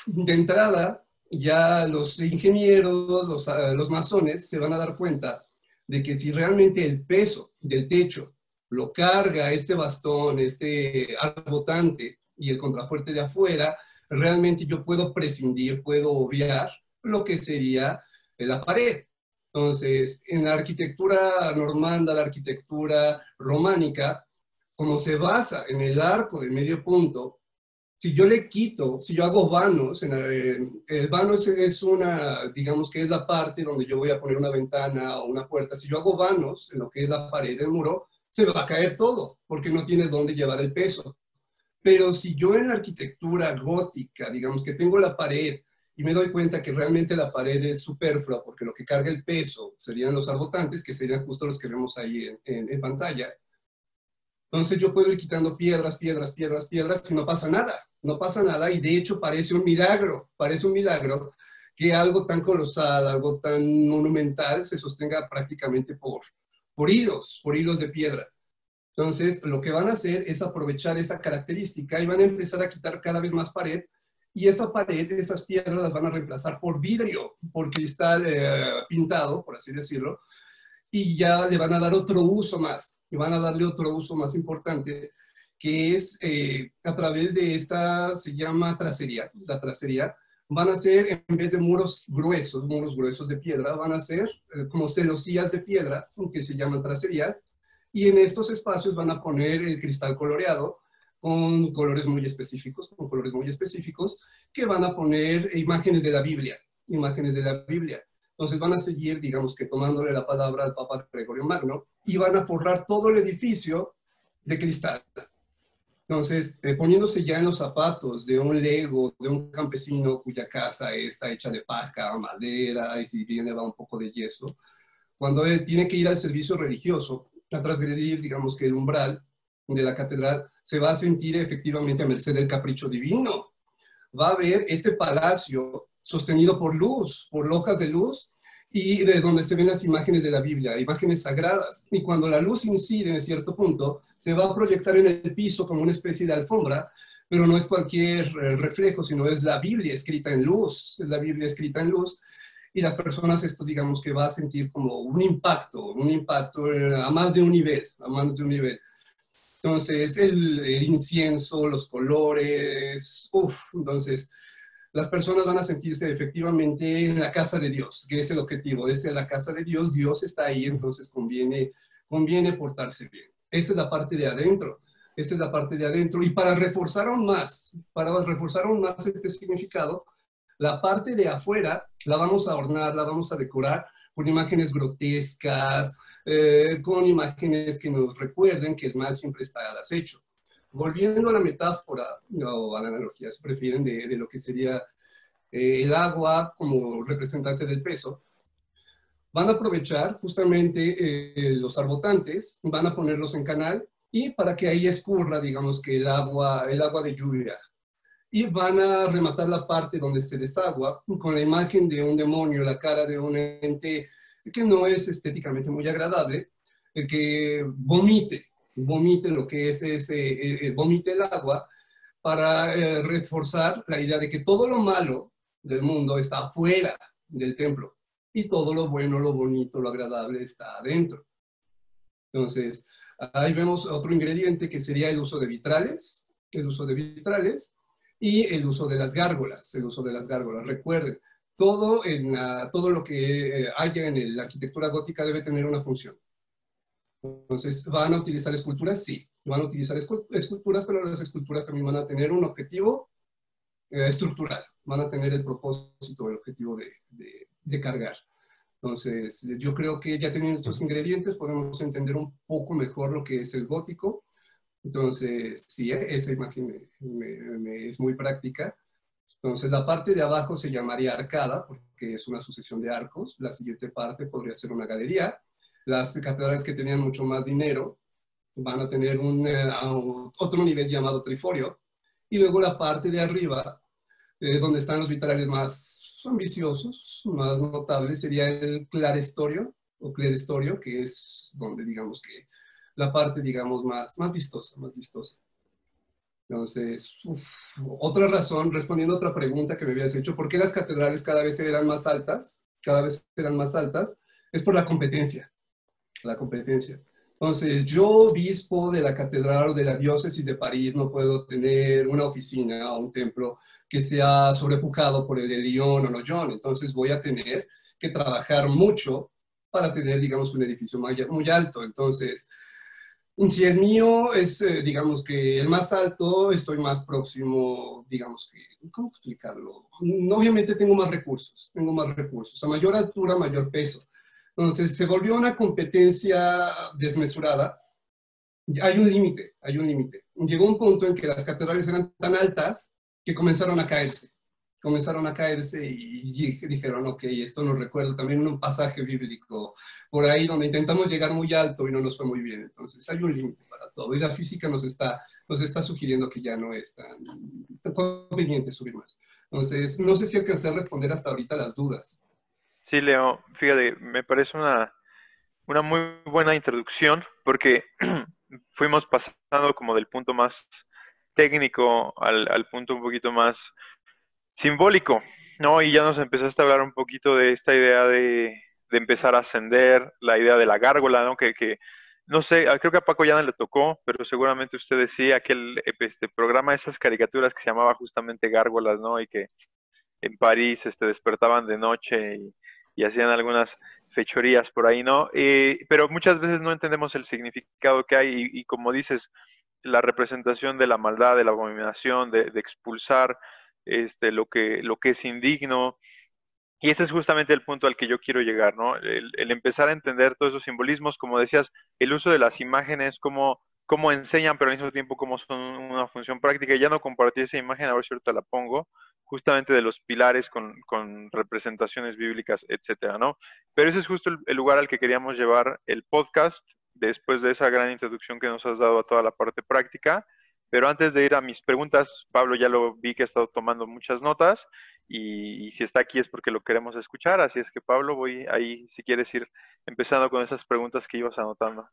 de entrada, ya los ingenieros, los, ah, los masones se van a dar cuenta de que si realmente el peso del techo lo carga este bastón, este arbotante y el contrafuerte de afuera, realmente yo puedo prescindir, puedo obviar lo que sería la pared. Entonces, en la arquitectura normanda, la arquitectura románica, como se basa en el arco del medio punto, si yo le quito, si yo hago vanos, en el, vano es, una, digamos que es la parte donde yo voy a poner una ventana o una puerta, si yo hago vanos en lo que es la pared del muro, se va a caer todo, porque no tiene dónde llevar el peso. Pero si yo en la arquitectura gótica, digamos que tengo la pared y me doy cuenta que realmente la pared es superflua porque lo que carga el peso serían los arbotantes, que serían justo los que vemos ahí en, pantalla. Entonces yo puedo ir quitando piedras, piedras, piedras, piedras y no pasa nada, no pasa nada y de hecho parece un milagro, parece un milagro que algo tan colosal, algo tan monumental se sostenga prácticamente por, por hilos, por hilos de piedra. Entonces, lo que van a hacer es aprovechar esa característica y van a empezar a quitar cada vez más pared y esa pared, esas piedras las van a reemplazar por vidrio, por cristal eh, pintado, por así decirlo, y ya le van a dar otro uso más, y van a darle otro uso más importante, que es eh, a través de esta, se llama tracería, la tracería, van a ser, en vez de muros gruesos, muros gruesos de piedra, van a ser eh, como celosías de piedra, que se llaman tracerías, y en estos espacios van a poner el cristal coloreado, con colores muy específicos, con colores muy específicos, que van a poner imágenes de la Biblia, imágenes de la Biblia. Entonces van a seguir, digamos que tomándole la palabra al Papa Gregorio Magno, y van a forrar todo el edificio de cristal. Entonces, eh, poniéndose ya en los zapatos de un lego, de un campesino cuya casa está hecha de paja, madera, y si viene va un poco de yeso, cuando él tiene que ir al servicio religioso, a transgredir, digamos que el umbral de la catedral, se va a sentir efectivamente a merced del capricho divino. Va a ver este palacio sostenido por luz, por lojas de luz, y de donde se ven las imágenes de la Biblia, imágenes sagradas. Y cuando la luz incide en cierto punto, se va a proyectar en el piso como una especie de alfombra, pero no es cualquier eh, reflejo, sino es la Biblia escrita en luz, es la Biblia escrita en luz. Y las personas esto digamos que va a sentir como un impacto, un impacto eh, a más de un nivel, a más de un nivel. Entonces, el, incienso, los colores, uff, entonces las personas van a sentirse efectivamente en la casa de Dios, que es el objetivo, es la casa de Dios, Dios está ahí, entonces conviene, conviene portarse bien. Esa es la parte de adentro, esa es la parte de adentro. Y para reforzar aún más, para reforzar aún más este significado, la parte de afuera la vamos a adornar, la vamos a decorar con imágenes grotescas, eh, con imágenes que nos recuerden que el mal siempre está al acecho. Volviendo a la metáfora o a la analogía, si prefieren, de, lo que sería eh, el agua como representante del peso, van a aprovechar justamente eh, los arbotantes, van a ponerlos en canal y para que ahí escurra, digamos que el agua, el agua de lluvia. Y van a rematar la parte donde se desagua con la imagen de un demonio, la cara de un ente que no es estéticamente muy agradable, que vomite, vomite lo que es ese, vomite el agua para reforzar la idea de que todo lo malo del mundo está afuera del templo y todo lo bueno, lo bonito, lo agradable está adentro. Entonces, ahí vemos otro ingrediente que sería el uso de vitrales, el uso de vitrales y el uso de las gárgolas, el uso de las gárgolas. Recuerden, todo, en, todo lo que eh, haya en la arquitectura gótica debe tener una función. Entonces, ¿van a utilizar esculturas? Sí, van a utilizar esculturas, pero las esculturas también van a tener un objetivo eh, estructural, van a tener el propósito, el objetivo de, de cargar. Entonces, yo creo que ya teniendo estos ingredientes podemos entender un poco mejor lo que es el gótico. Entonces, sí, esa imagen es muy práctica. Entonces, la parte de abajo se llamaría arcada, porque es una sucesión de arcos. La siguiente parte podría ser una galería. Las catedrales que tenían mucho más dinero van a tener un, eh, otro nivel llamado triforio. Y luego la parte de arriba, eh, donde están los vitrales más ambiciosos, más notables, sería el clarestorio o clerestorio, que es donde digamos que la parte, digamos, más, más vistosa, más vistosa. Entonces, otra razón, respondiendo a otra pregunta que me habías hecho, ¿por qué las catedrales cada vez eran más altas? Cada vez eran más altas, es por la competencia, la competencia. Entonces, yo, obispo de la catedral o de la diócesis de París, no puedo tener una oficina o un templo que sea sobrepujado por el de Lyon o Noyon. Entonces, voy a tener que trabajar mucho para tener, digamos, un edificio muy alto. Entonces, si el mío es, eh, digamos que el más alto, estoy más próximo, digamos que, ¿cómo explicarlo? Obviamente tengo más recursos, tengo más recursos. A mayor altura, mayor peso. Entonces, se volvió una competencia desmesurada. Hay un límite, hay un límite. Llegó un punto en que las catedrales eran tan altas que comenzaron a caerse. Comenzaron a caerse y dijeron, ok, esto nos recuerda también un pasaje bíblico por ahí donde intentamos llegar muy alto y no nos fue muy bien. Entonces, hay un límite para todo. Y la física nos está, nos está sugiriendo que ya no es tan, tan conveniente subir más. Entonces, no sé si alcancé a responder hasta ahorita las dudas. Sí, Leo, fíjate, me parece una, una muy buena introducción porque fuimos pasando como del punto más técnico al, al, punto un poquito más simbólico, ¿no? Y ya nos empezaste a hablar un poquito de esta idea de, de empezar a ascender, la idea de la gárgola, ¿no? Que, que, no sé, creo que a Paco ya no le tocó, pero seguramente usted decía aquel este programa, esas caricaturas que se llamaba justamente Gárgolas, ¿no? Y que en París este, despertaban de noche y y hacían algunas fechorías por ahí, ¿no? Eh, pero muchas veces no entendemos el significado que hay y, como dices, la representación de la maldad, de la abominación, de, expulsar este, lo, que, lo que es indigno. Y ese es justamente el punto al que yo quiero llegar, ¿no? El, el empezar a entender todos esos simbolismos, como decías, el uso de las imágenes, cómo, cómo enseñan, pero al mismo tiempo cómo son una función práctica. Ya no compartí esa imagen, a ver si ahorita la pongo, justamente de los pilares con, representaciones bíblicas, etcétera, ¿no? Pero ese es justo el, lugar al que queríamos llevar el podcast después de esa gran introducción que nos has dado a toda la parte práctica. Pero antes de ir a mis preguntas, Pablo ya lo vi que ha estado tomando muchas notas y, si está aquí es porque lo queremos escuchar. Así es que Pablo, voy ahí si quieres ir empezando con esas preguntas que ibas anotando.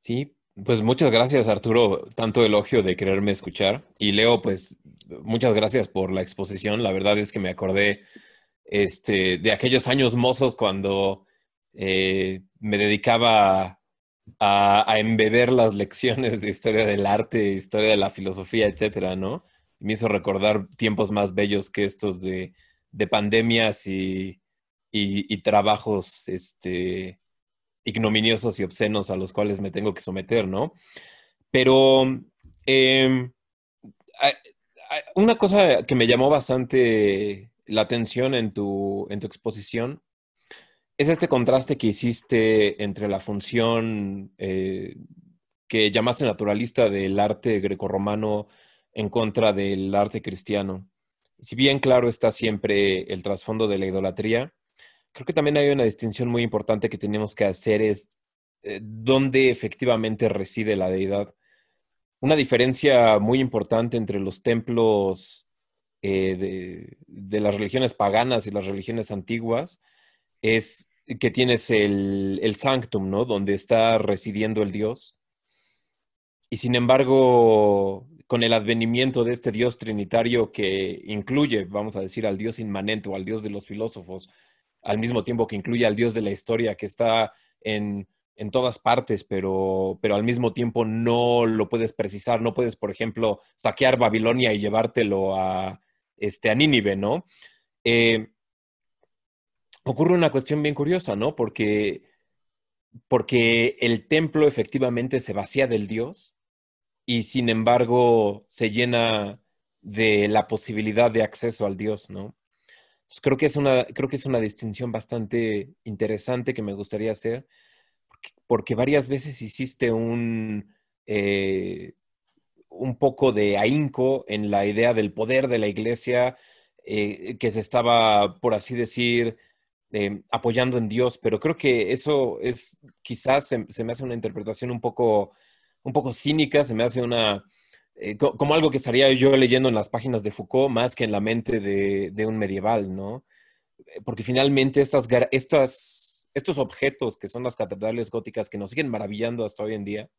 Sí, pues muchas gracias, Arturo, tanto elogio de quererme escuchar. Y Leo, pues muchas gracias por la exposición. La verdad es que me acordé este, de aquellos años mozos cuando eh, me dedicaba a, embeber las lecciones de historia del arte, historia de la filosofía, etcétera, ¿no? Me hizo recordar tiempos más bellos que estos de, pandemias y, y, y trabajos este, ignominiosos y obscenos a los cuales me tengo que someter, ¿no? Pero em, una cosa que me llamó bastante la atención en tu, en tu exposición es este contraste que hiciste entre la función eh, que llamaste naturalista del arte grecorromano en contra del arte cristiano. Si bien claro está siempre el trasfondo de la idolatría, creo que también hay una distinción muy importante que tenemos que hacer es eh, dónde efectivamente reside la deidad. Una diferencia muy importante entre los templos eh, de, las religiones paganas y las religiones antiguas es que tienes el, el sanctum, ¿no? Donde está residiendo el Dios. Y sin embargo, con el advenimiento de este Dios trinitario que incluye, vamos a decir, al Dios inmanente o al Dios de los filósofos, al mismo tiempo que incluye al Dios de la historia que está en, en todas partes, pero, pero al mismo tiempo no lo puedes precisar, no puedes, por ejemplo, saquear Babilonia y llevártelo a, este, a Nínive, ¿no? Eh, ocurre una cuestión bien curiosa, ¿no? Porque, porque el templo efectivamente se vacía del Dios y sin embargo se llena de la posibilidad de acceso al Dios, ¿no? creo, que es una, creo que es una distinción bastante interesante que me gustaría hacer, porque, varias veces hiciste un, eh, un poco de ahínco en la idea del poder de la iglesia, eh, que se estaba, por así decir, eh, apoyando en Dios, pero creo que eso es, quizás se, me hace una interpretación un poco, un poco cínica, se me hace una, eh, como algo que estaría yo leyendo en las páginas de Foucault más que en la mente de, un medieval, ¿no? Porque finalmente estas, estas, estos objetos que son las catedrales góticas que nos siguen maravillando hasta hoy en día,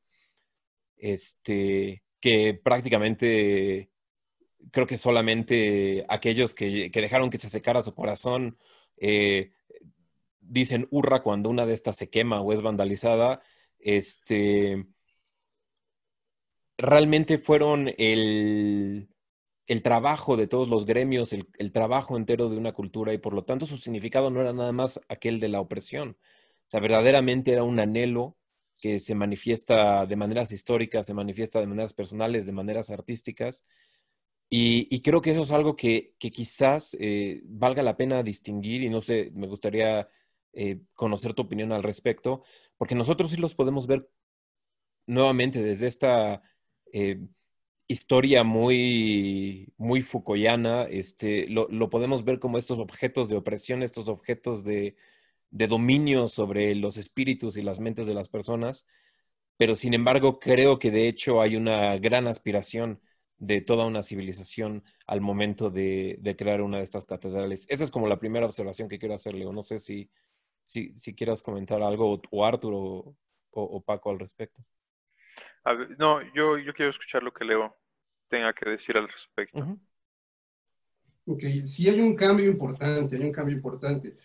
este, que prácticamente creo que solamente aquellos que, dejaron que se secara su corazón eh, dicen hurra cuando una de estas se quema o es vandalizada, este, realmente fueron el, trabajo de todos los gremios, el, el, trabajo entero de una cultura y por lo tanto su significado no era nada más aquel de la opresión. O sea, verdaderamente era un anhelo que se manifiesta de maneras históricas, se manifiesta de maneras personales, de maneras artísticas. Y, creo que eso es algo que, quizás eh, valga la pena distinguir y no sé, me gustaría eh, conocer tu opinión al respecto, porque nosotros sí los podemos ver nuevamente desde esta eh, historia muy, muy Foucaultiana, este, lo, lo, podemos ver como estos objetos de opresión, estos objetos de, de dominio sobre los espíritus y las mentes de las personas, pero sin embargo creo que de hecho hay una gran aspiración de toda una civilización al momento de, crear una de estas catedrales. Esa es como la primera observación que quiero hacerle, o no sé si, si, quieras comentar algo, o Arturo o, Paco al respecto. no, yo, yo quiero escuchar lo que Leo tenga que decir al respecto. Ok, sí hay un cambio importante, hay un cambio importante.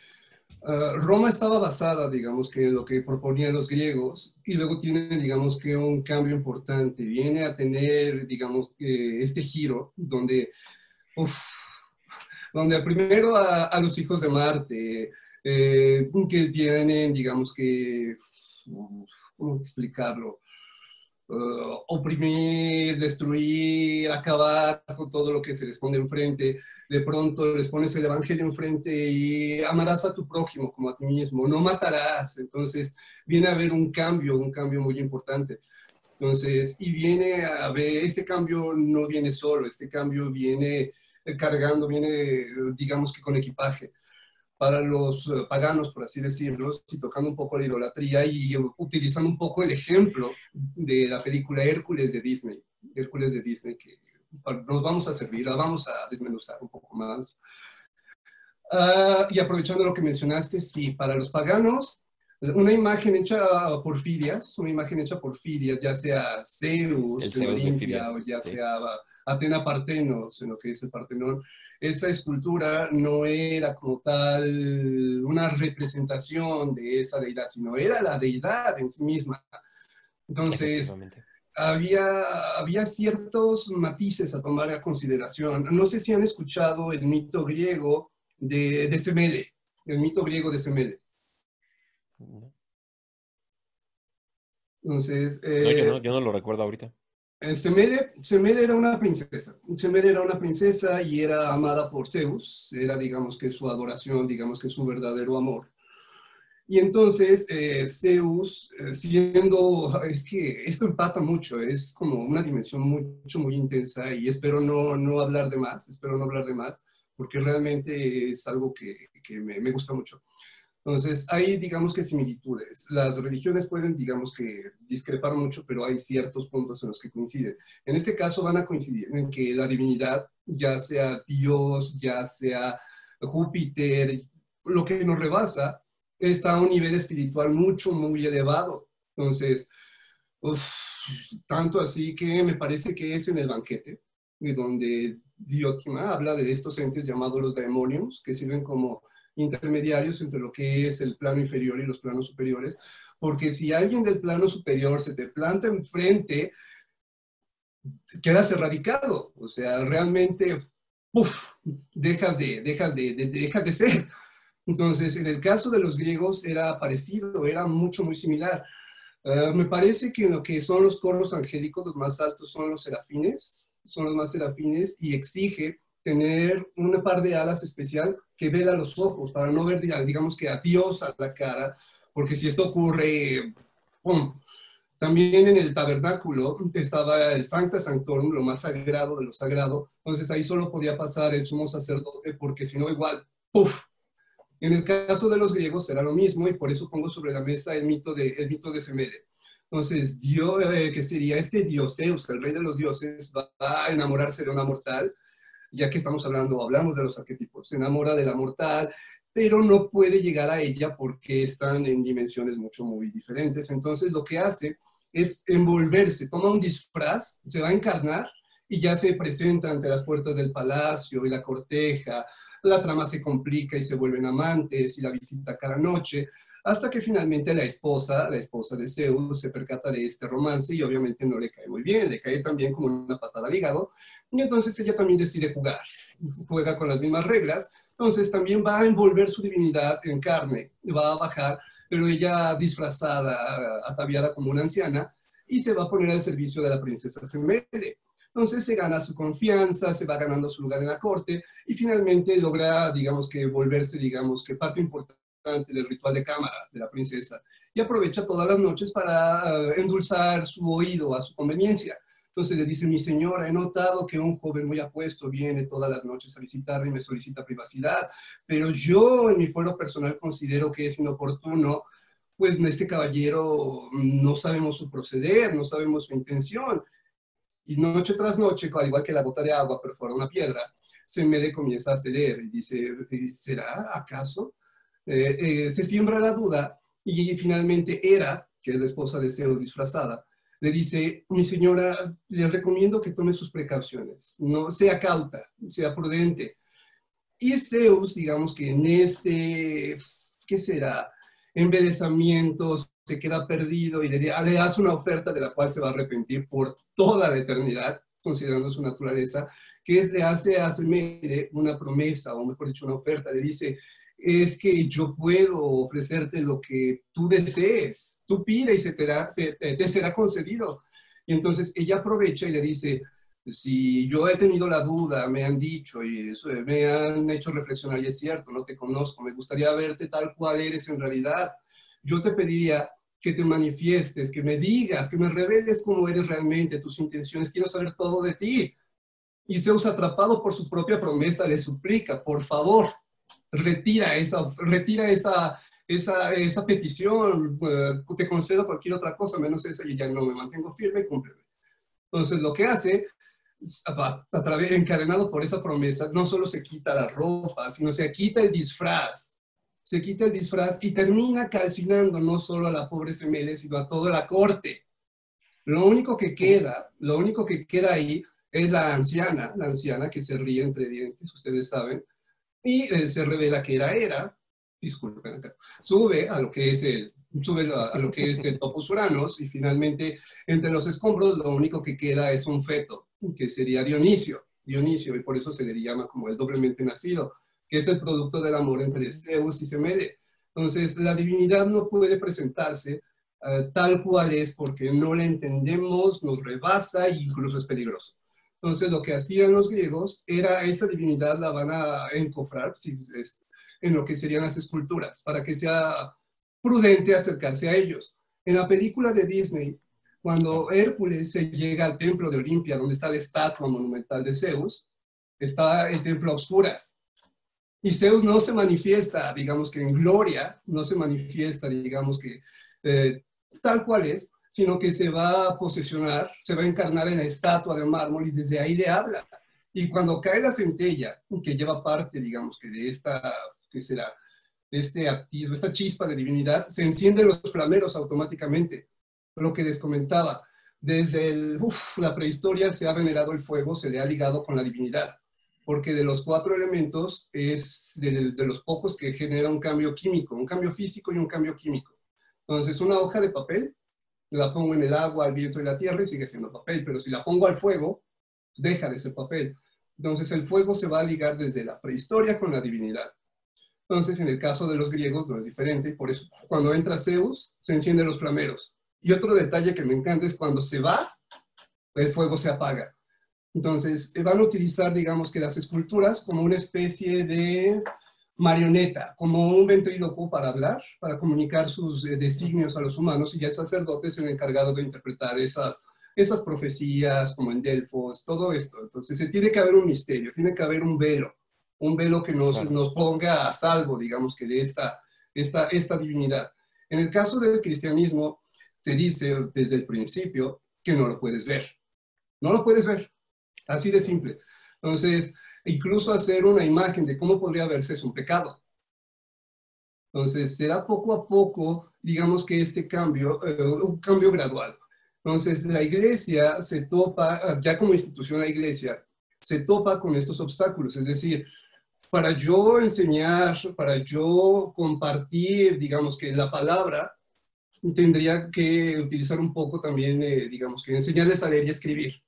Ah, Roma estaba basada, digamos, que en lo que proponían los griegos y luego tiene, digamos, que un cambio importante. Viene a tener, digamos, este giro donde, donde primero a, los hijos de Marte, eh, que tienen, digamos que, ¿cómo explicarlo? Uh, oprimir, destruir, acabar con todo lo que se les pone enfrente. De pronto les pones el Evangelio enfrente y amarás a tu prójimo como a ti mismo, no matarás. Entonces viene a haber un cambio, un cambio muy importante. Entonces, y viene a ver, este cambio no viene solo, este cambio viene cargando, viene, digamos que con equipaje para los eh, paganos, por así decirlo, y tocando un poco la idolatría y utilizando un poco el ejemplo de la película Hércules de Disney, Hércules de Disney, que nos vamos a servir, la vamos a desmenuzar un poco más. Ah, y aprovechando lo que mencionaste, sí, para los paganos, una imagen hecha por Fidias, una imagen hecha por Fidias, ya sea Zeus, de Olimpia, o ya sea Atena Partenos, en lo que es el Partenón, esa escultura no era como tal una representación de esa deidad, sino era la deidad en sí misma. Entonces, había, había ciertos matices a tomar a consideración. No sé si han escuchado el mito griego de, de Semele, el mito griego de Semele. Entonces... Eh, yo no lo recuerdo ahorita. Semele, Semele era una princesa. Semele era una princesa y era amada por Zeus. Era, digamos, que su adoración, digamos, que su verdadero amor. Y entonces eh, Zeus, eh, siendo, es que esto empata mucho, es como una dimensión mucho, muy intensa y espero no, no hablar de más, espero no hablar de más, porque realmente es algo que, que me, me gusta mucho. Entonces, hay, digamos que similitudes. Las religiones pueden, digamos que, discrepar mucho, pero hay ciertos puntos en los que coinciden. En este caso van a coincidir en que la divinidad, ya sea Dios, ya sea Júpiter, lo que nos rebasa, está a un nivel espiritual mucho, muy elevado. Entonces, tanto así que me parece que es en el banquete, de donde Diotima habla de estos entes llamados los demonios, que sirven como intermediarios entre lo que es el plano inferior y los planos superiores, porque si alguien del plano superior se te planta enfrente, quedas erradicado, o sea, realmente, uf, dejas de, dejas de, dejas de ser. Entonces, en el caso de los griegos era parecido, era mucho, muy similar. Ah, me parece que lo que son los coros angélicos, los más altos son los serafines, son los más serafines y exige tener una par de alas especial que vela los ojos para no ver, digamos que a Dios a la cara, porque si esto ocurre, ¡pum! También en el tabernáculo estaba el Sancta Sanctorum, lo más sagrado de lo sagrado. Entonces ahí solo podía pasar el sumo sacerdote porque si no igual, ¡puf! En el caso de los griegos era lo mismo y por eso pongo sobre la mesa el mito de, el mito de Semele. Entonces, Dios, eh, que sería este dios Zeus, el rey de los dioses, va a enamorarse de una mortal, ya que estamos hablando, hablamos de los arquetipos, se enamora de la mortal, pero no puede llegar a ella porque están en dimensiones mucho, muy diferentes. Entonces, lo que hace es envolverse, toma un disfraz, se va a encarnar y ya se presenta ante las puertas del palacio y la corteja, la trama se complica y se vuelven amantes y la visita cada noche, hasta que finalmente la esposa, la esposa de Zeus, se percata de este romance y obviamente no le cae muy bien, le cae también como una patada al hígado, y entonces ella también decide jugar, juega con las mismas reglas, entonces también va a envolver su divinidad en carne, va a bajar pero ella disfrazada, ataviada como una anciana, y se va a poner al servicio de la princesa Semele. Entonces se gana su confianza, se va ganando su lugar en la corte y finalmente logra, digamos que, volverse, digamos que parte importante del ritual de cámara de la princesa y aprovecha todas las noches para eh, endulzar su oído a su conveniencia. Entonces le dice, mi señora, he notado que un joven muy apuesto viene todas las noches a visitarme y me solicita privacidad, pero yo en mi fuero personal considero que es inoportuno, pues este caballero no sabemos su proceder, no sabemos su intención. Y noche tras noche, al igual que la gota de agua perfora una piedra, se me comienza a ceder y dice, ¿será acaso? Eh, eh, se siembra la duda y finalmente Hera, que es la esposa de Zeus disfrazada, le dice, mi señora, le recomiendo que tome sus precauciones, no sea cauta, sea prudente. Y Zeus, digamos que en este, ¿qué será? Embelezamiento, se queda perdido y le, le hace una oferta de la cual se va a arrepentir por toda la eternidad, considerando su naturaleza, que es, le hace Semele una promesa, o mejor dicho, una oferta, le dice, es que yo puedo ofrecerte lo que tú desees. Tú pide y se te, será concedido. Y entonces ella aprovecha y le dice, si yo he tenido la duda, me han dicho y eso, me han hecho reflexionar y es cierto, no te conozco, me gustaría verte tal cual eres en realidad. Yo te pediría que te manifiestes, que me digas, que me reveles cómo eres realmente, tus intenciones, quiero saber todo de ti. Y Zeus, atrapado por su propia promesa, le suplica, por favor, retira esa, retira esa, esa, esa petición, eh, te concedo cualquier otra cosa menos esa y ya no me mantengo firme, cúmpleme. Entonces lo que hace, a, a través, encadenado por esa promesa, no solo se quita la ropa, sino se quita el disfraz, se quita el disfraz y termina calcinando no solo a la pobre Semele, sino a toda la corte. Lo único que queda, lo único que queda ahí es la anciana, la anciana que se ríe entre dientes, ustedes saben, y eh, se revela que era Era, disculpen, sube a lo que es el sube a, lo que es el Topos Uranos y finalmente entre los escombros lo único que queda es un feto, que sería Dionisio, Dionisio, y por eso se le llama como el doblemente nacido, que es el producto del amor entre Zeus y Semele. Entonces, la divinidad no puede presentarse eh, tal cual es porque no la entendemos, nos rebasa e incluso es peligroso. Entonces, lo que hacían los griegos era esa divinidad la van a encofrar en lo que serían las esculturas, para que sea prudente acercarse a ellos. En la película de Disney, cuando Hércules se llega al templo de Olimpia, donde está la estatua monumental de Zeus, está el templo a oscuras. Y Zeus no se manifiesta, digamos que en gloria, no se manifiesta, digamos que eh, tal cual es, sino que se va a posesionar, se va a encarnar en la estatua de mármol y desde ahí le habla. Y cuando cae la centella, que lleva parte, digamos, que de esta, que será, este actismo, esta chispa de divinidad, se encienden los flameros automáticamente. Lo que les comentaba, desde la prehistoria se ha venerado el fuego, se le ha ligado con la divinidad, porque de los cuatro elementos es de, de los pocos que genera un cambio químico, un cambio físico y un cambio químico. Entonces, una hoja de papel, la pongo en el agua, al viento y la tierra y sigue siendo papel, pero si la pongo al fuego, deja de ser papel. Entonces, el fuego se va a ligar desde la prehistoria con la divinidad. Entonces, en el caso de los griegos no es diferente, por eso cuando entra Zeus, se encienden los flameros. Y otro detalle que me encanta es cuando se va, el fuego se apaga. Entonces, van a utilizar, digamos que las esculturas como una especie de marioneta, como un ventríloco para hablar, para comunicar sus eh, designios a los humanos, y ya el sacerdote es el encargado de interpretar esas, esas profecías, como en Delfos, todo esto. Entonces, se tiene que haber un misterio, tiene que haber un velo un velo que nos, nos ponga a salvo, digamos, que de esta, esta, esta divinidad. En el caso del cristianismo, se dice desde el principio que no lo puedes ver. No lo puedes ver. Así de simple. Entonces, incluso hacer una imagen de cómo podría verse es un pecado. Entonces, será poco a poco, digamos que este cambio, eh, un cambio gradual. Entonces, la iglesia se topa, ya como institución la iglesia, se topa con estos obstáculos. Es decir, para yo enseñar, para yo compartir, digamos que la palabra, tendría que utilizar un poco también, eh, digamos que enseñarles a leer y escribir.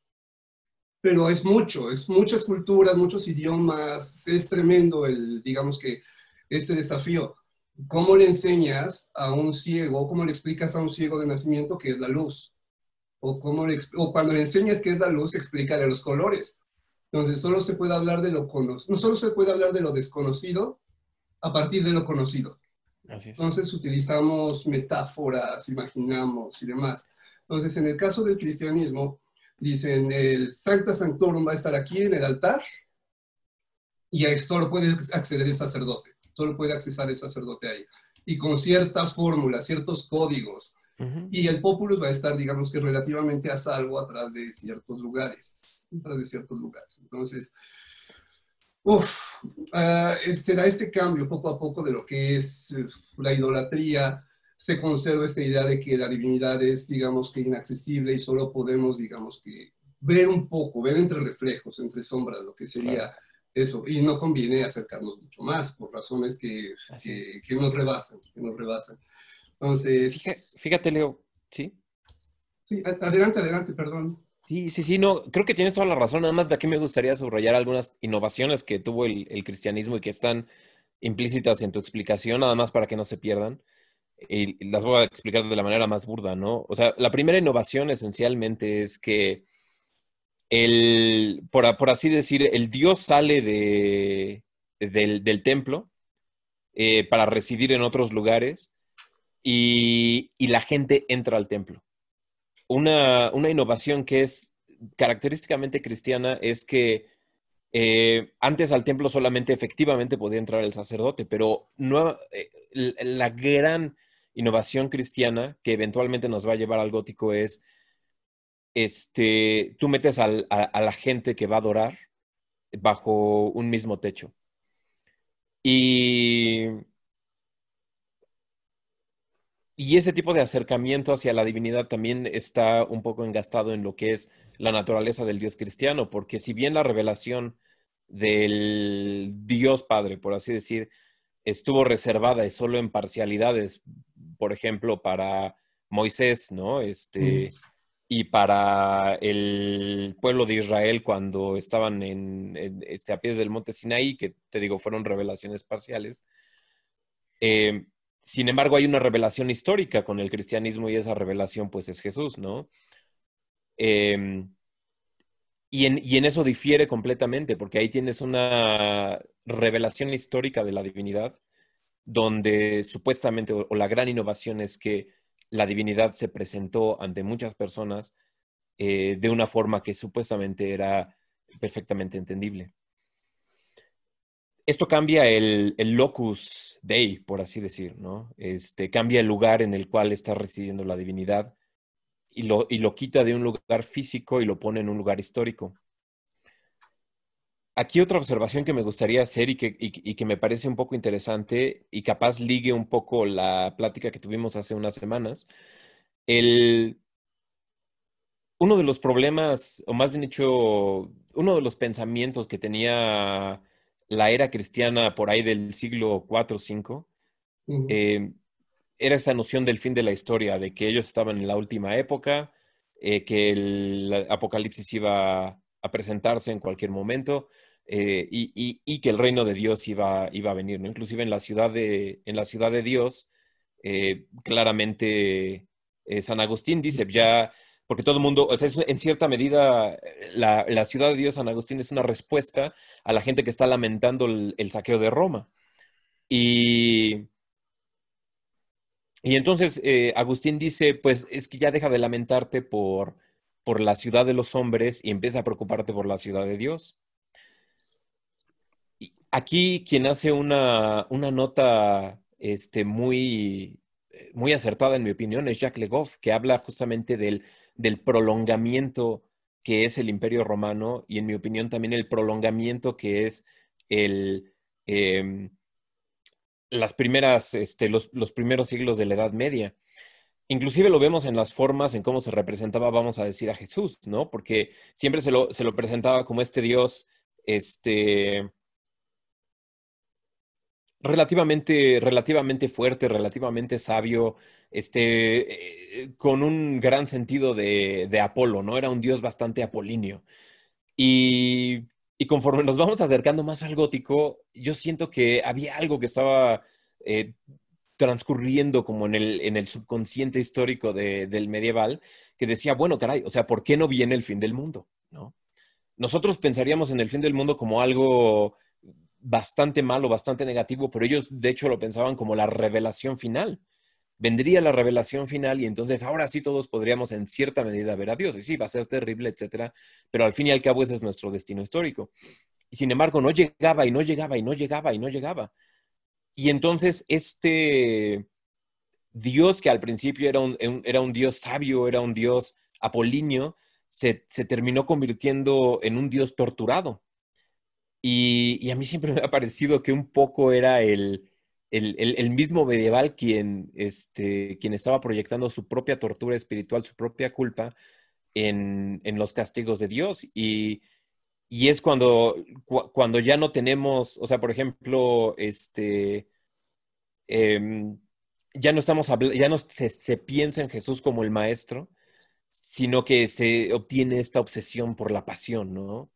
Pero es mucho, es muchas culturas, muchos idiomas, es tremendo el, digamos que, este desafío. ¿Cómo le enseñas a un ciego, cómo le explicas a un ciego de nacimiento que es la luz? O, cómo o cuando le enseñas qué es la luz, explícale los colores entonces, solo se puede hablar de lo conocido, no solo se puede hablar de lo desconocido a partir de lo conocido. Entonces, utilizamos metáforas, imaginamos y demás. Entonces, en el caso del cristianismo, dicen, el Sancta Sanctorum va a estar aquí en el altar y a esto solo puede acceder el sacerdote, solo puede accesar el sacerdote ahí. Y con ciertas fórmulas, ciertos códigos. Y el populus va a estar, digamos que relativamente a salvo atrás de ciertos lugares de ciertos lugares. Entonces, uff, ah, será este cambio poco a poco de lo que es eh, la idolatría. Se conserva esta idea de que la divinidad es, digamos que, inaccesible y solo podemos, digamos que, ver un poco, ver entre reflejos, entre sombras, lo que sería eso. Y no conviene acercarnos mucho más por razones que, que, nos rebasan, que nos rebasan. Entonces... Fíjate, Leo, ¿sí? Sí, adelante, adelante, perdón. Sí, sí, sí, no, creo que tienes toda la razón. Nada más de aquí me gustaría subrayar algunas innovaciones que tuvo el, cristianismo y que están implícitas en tu explicación, nada más para que no se pierdan. Y las voy a explicar de la manera más burda, ¿no? O sea, la primera innovación esencialmente es que el, por, así decir, el Dios sale de, del, templo eh, para residir en otros lugares y la gente entra al templo una, innovación que es característicamente cristiana es que eh, antes al templo solamente efectivamente podía entrar el sacerdote, pero no, eh, la gran innovación cristiana que eventualmente nos va a llevar al gótico es, este, tú metes a, la gente que va a adorar bajo un mismo techo. Y y ese tipo de acercamiento hacia la divinidad también está un poco engastado en lo que es la naturaleza del Dios cristiano, porque si bien la revelación del Dios Padre, por así decir, estuvo reservada y solo en parcialidades, por ejemplo, para Moisés, ¿no? Este, y para el pueblo de Israel cuando estaban en, este, a pies del monte Sinaí, que te digo, fueron revelaciones parciales. Eh, sin embargo, hay una revelación histórica con el cristianismo y esa revelación pues es Jesús, ¿no? Em, y, en, eso difiere completamente, porque ahí tienes una revelación histórica de la divinidad, donde supuestamente, o, la gran innovación es que la divinidad se presentó ante muchas personas eh, de una forma que supuestamente era perfectamente entendible esto cambia el, locus dei, por así decir, ¿no? Este, cambia el lugar en el cual está residiendo la divinidad y lo, y lo quita de un lugar físico y lo pone en un lugar histórico. Aquí otra observación que me gustaría hacer y que, y que me parece un poco interesante y capaz ligue un poco la plática que tuvimos hace unas semanas. El, uno de los problemas, o más bien dicho, uno de los pensamientos que tenía la era cristiana por ahí del siglo IV o V, eh, era esa noción del fin de la historia, de que ellos estaban en la última época, eh, que el apocalipsis iba a presentarse en cualquier momento eh, y, que el reino de Dios iba, iba a venir. ¿no? Inclusive en la ciudad de, en la ciudad de Dios, claramente San Agustín dice, ya porque todo el mundo, o sea, en cierta medida, la, ciudad de Dios, San Agustín, es una respuesta a la gente que está lamentando el, saqueo de Roma. Y, y entonces eh, Agustín dice, pues es que ya deja de lamentarte por, por la ciudad de los hombres y empieza a preocuparte por la ciudad de Dios. aquí quien hace una, una nota este, muy, muy acertada, en mi opinión, es Jacques Legoff, que habla justamente del del prolongamiento que es el imperio romano y en mi opinión también el prolongamiento que es el, em, las primeras, este, los, primeros siglos de la Edad Media. Inclusive lo vemos en las formas en cómo se representaba, vamos a decir, a Jesús, ¿no? Porque siempre se lo, se lo presentaba como este Dios, este, relativamente, relativamente fuerte, relativamente sabio, este, eh, con un gran sentido de, Apolo, ¿no? Era un dios bastante apolíneo. Y, conforme nos vamos acercando más al gótico, yo siento que había algo que estaba eh, transcurriendo como en el, en el subconsciente histórico del medieval, que decía, bueno, caray, o sea, ¿por qué no viene el fin del mundo? ¿No? Nosotros pensaríamos en el fin del mundo como algo bastante malo, bastante negativo, pero ellos de hecho lo pensaban como la revelación final. Vendría la revelación final y entonces ahora sí todos podríamos en cierta medida ver a Dios. Y sí, va a ser terrible, etcétera, pero al fin y al cabo ese es nuestro destino histórico. Y sin embargo, no llegaba y no llegaba y no llegaba y no llegaba. Y entonces este Dios que al principio era un, era un Dios sabio, era un Dios apolíneo, se, se terminó convirtiendo en un Dios torturado y, a mí siempre me ha parecido que un poco era el, mismo medieval quien, este, quien estaba proyectando su propia tortura espiritual, su propia culpa en, los castigos de Dios. Y, es cuando, cuando ya no tenemos, o sea, por ejemplo, este, em, ya no estamos ya no se, se, piensa en Jesús como el maestro, sino que se obtiene esta obsesión por la pasión, ¿no?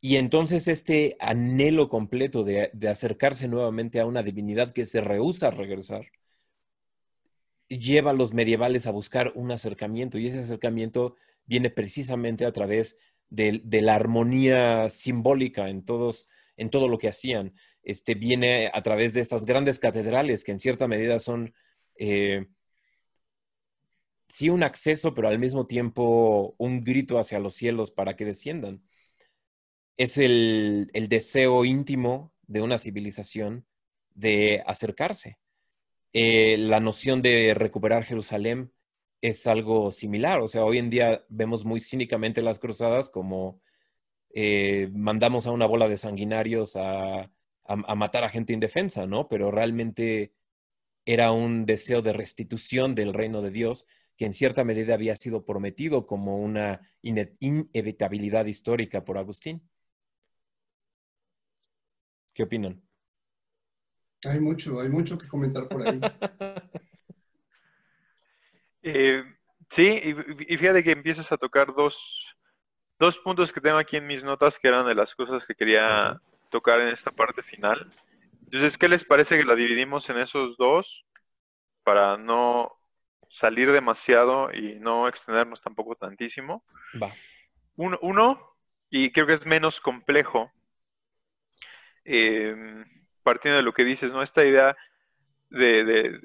Y entonces este anhelo completo de, acercarse nuevamente a una divinidad que se rehúsa a regresar, lleva a los medievales a buscar un acercamiento y ese acercamiento viene precisamente a través de, la armonía simbólica en, todos, en todo lo que hacían. Este, viene a través de estas grandes catedrales que en cierta medida son, eh, sí, un acceso, pero al mismo tiempo un grito hacia los cielos para que desciendan es el, deseo íntimo de una civilización de acercarse. Eh, la noción de recuperar Jerusalén es algo similar. O sea, hoy en día vemos muy cínicamente las cruzadas como eh, mandamos a una bola de sanguinarios a, matar a gente indefensa, ¿no? Pero realmente era un deseo de restitución del reino de Dios que en cierta medida había sido prometido como una inevitabilidad histórica por Agustín. ¿Qué opinan? Hay mucho, hay mucho que comentar por ahí. Eh, sí, y, fíjate que empiezas a tocar dos, puntos que tengo aquí en mis notas que eran de las cosas que quería tocar en esta parte final. Entonces, ¿qué les parece que la dividimos en esos dos para no salir demasiado y no extendernos tampoco tantísimo? Va. uno, y creo que es menos complejo, Em, partiendo de lo que dices, ¿no? Esta idea de,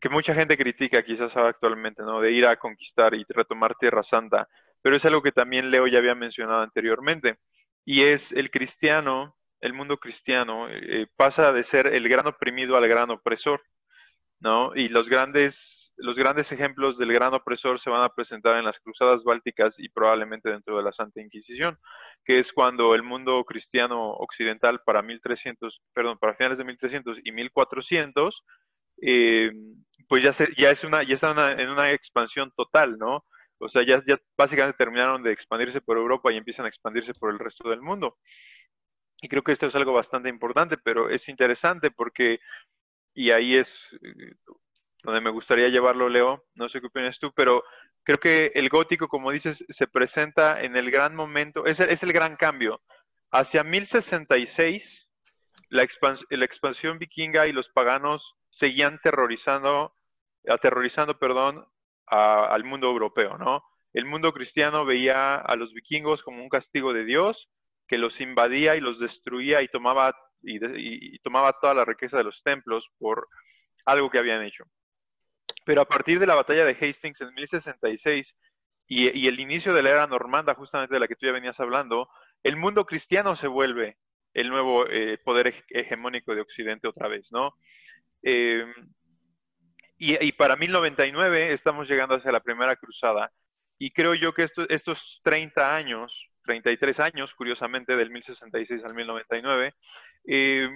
que mucha gente critica quizás actualmente, ¿no? De ir a conquistar y retomar Tierra Santa, pero es algo que también Leo ya había mencionado anteriormente, y es el cristiano, el mundo cristiano, eh, pasa de ser el gran oprimido al gran opresor, ¿no? Y los grandes los grandes ejemplos del gran opresor se van a presentar en las cruzadas bálticas y probablemente dentro de la Santa Inquisición, que es cuando el mundo cristiano occidental para 1300, perdón, para finales de 1300 y 1400, eh, pues ya, se, ya, es una, ya están en una expansión total, ¿no? O sea, ya, ya básicamente terminaron de expandirse por Europa y empiezan a expandirse por el resto del mundo. Y creo que esto es algo bastante importante, pero es interesante porque, y ahí es eh, donde me gustaría llevarlo, Leo, no sé qué opinas tú, pero creo que el gótico, como dices, se presenta en el gran momento, es el, es el gran cambio. Hacia 1066, la, la expansión vikinga y los paganos seguían terrorizando, aterrorizando, al mundo europeo, ¿no? El mundo cristiano veía a los vikingos como un castigo de Dios que los invadía y los destruía y tomaba, y tomaba toda la riqueza de los templos por algo que habían hecho. Pero a partir de la batalla de Hastings en 1066 y, el inicio de la era normanda, justamente de la que tú ya venías hablando, el mundo cristiano se vuelve el nuevo eh, poder hegemónico de Occidente otra vez, ¿no? Eh, y, para 1099 estamos llegando hacia la primera cruzada. Y creo yo que estos 30 años, 33 años, curiosamente, del 1066 al 1099, eh,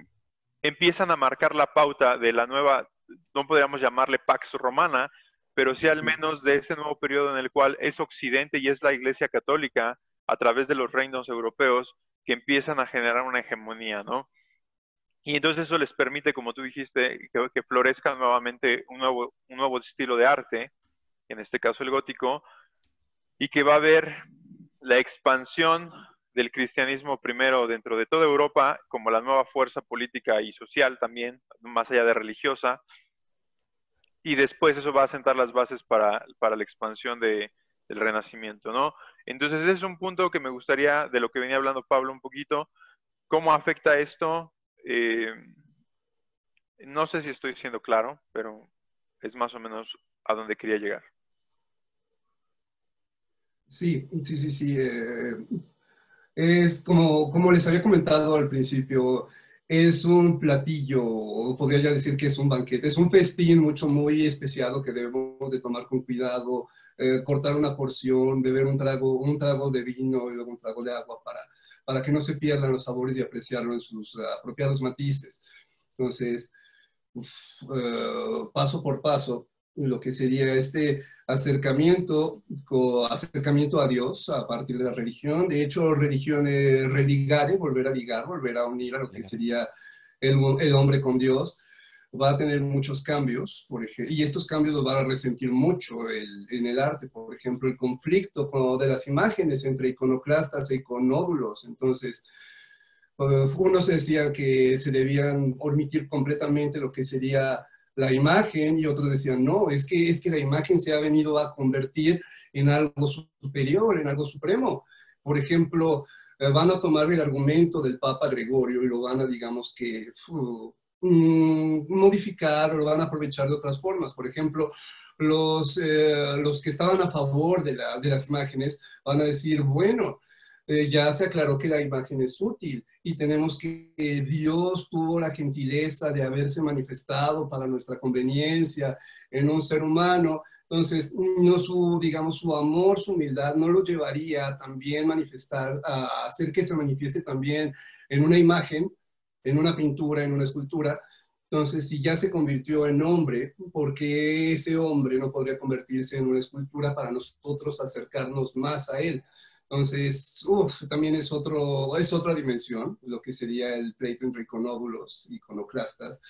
empiezan a marcar la pauta de la nueva, no podríamos llamarle Pax Romana, pero sí al menos de ese nuevo periodo en el cual es Occidente y es la Iglesia Católica, a través de los reinos europeos, que empiezan a generar una hegemonía, ¿no? Y entonces eso les permite, como tú dijiste, que, florezca nuevamente un nuevo, un nuevo estilo de arte, en este caso el gótico, y que va a haber la expansión del cristianismo primero dentro de toda Europa como la nueva fuerza política y social también, más allá de religiosa, y después eso va a sentar las bases para, la expansión del renacimiento, ¿no? Entonces ese es un punto que me gustaría, de lo que venía hablando Pablo un poquito, cómo afecta esto. Eh, no sé si estoy siendo claro, pero es más o menos a donde quería llegar. Sí, sí, sí, sí. Eh, es como, como les había comentado al principio, es un platillo, o podría ya decir que es un banquete, es un festín mucho, muy especial que debemos de tomar con cuidado, eh, cortar una porción, beber un trago, un trago de vino y luego un trago de agua para, para que no se pierdan los sabores y apreciarlo en sus apropiados matices. Entonces, eh, paso por paso, lo que sería este acercamiento, acercamiento a Dios a partir de la religión. De hecho, religión es religare, volver a ligar, volver a unir a lo que sería el, el hombre con Dios. Va a tener muchos cambios, por ejemplo, y estos cambios los van a resentir mucho en el arte. Por ejemplo, el conflicto de las imágenes entre iconoclastas e iconódulos. Entonces, eh, unos decían que se debían omitir completamente lo que sería la imagen y otros decían, no, es que, es que la imagen se ha venido a convertir en algo superior, en algo supremo. Por ejemplo, eh, van a tomar el argumento del Papa Gregorio y lo van a, digamos que, mm, modificar o van a aprovechar de otras formas. Por ejemplo, los, eh, los que estaban a favor de las imágenes van a decir, bueno, eh, ya se aclaró que la imagen es útil y tenemos que Dios tuvo la gentileza de haberse manifestado para nuestra conveniencia en un ser humano. Entonces, no su, digamos, su amor, su humildad no lo llevaría también manifestar, a hacer que se manifieste también en una imagen, en una pintura, en una escultura. Entonces, si ya se convirtió en hombre, ¿por qué ese hombre no podría convertirse en una escultura para nosotros acercarnos más a él? Entonces, también es, otro, es otra dimensión, lo que sería el pleito entre iconódulos y iconoclastas.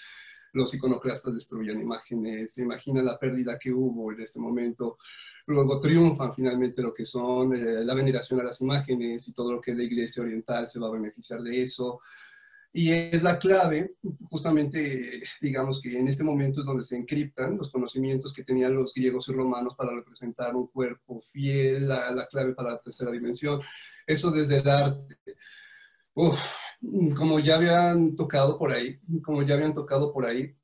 Los iconoclastas destruyen imágenes, se imagina la pérdida que hubo en este momento. Luego triunfan finalmente lo que son eh, la veneración a las imágenes y todo lo que la iglesia oriental se va a beneficiar de eso. Y es la clave, justamente, digamos que en este momento es donde se encriptan los conocimientos que tenían los griegos y romanos para representar un cuerpo fiel, la, la clave para la tercera dimensión. Eso desde el arte. Uf, como ya habían tocado por ahí, como ya habían tocado por ahí,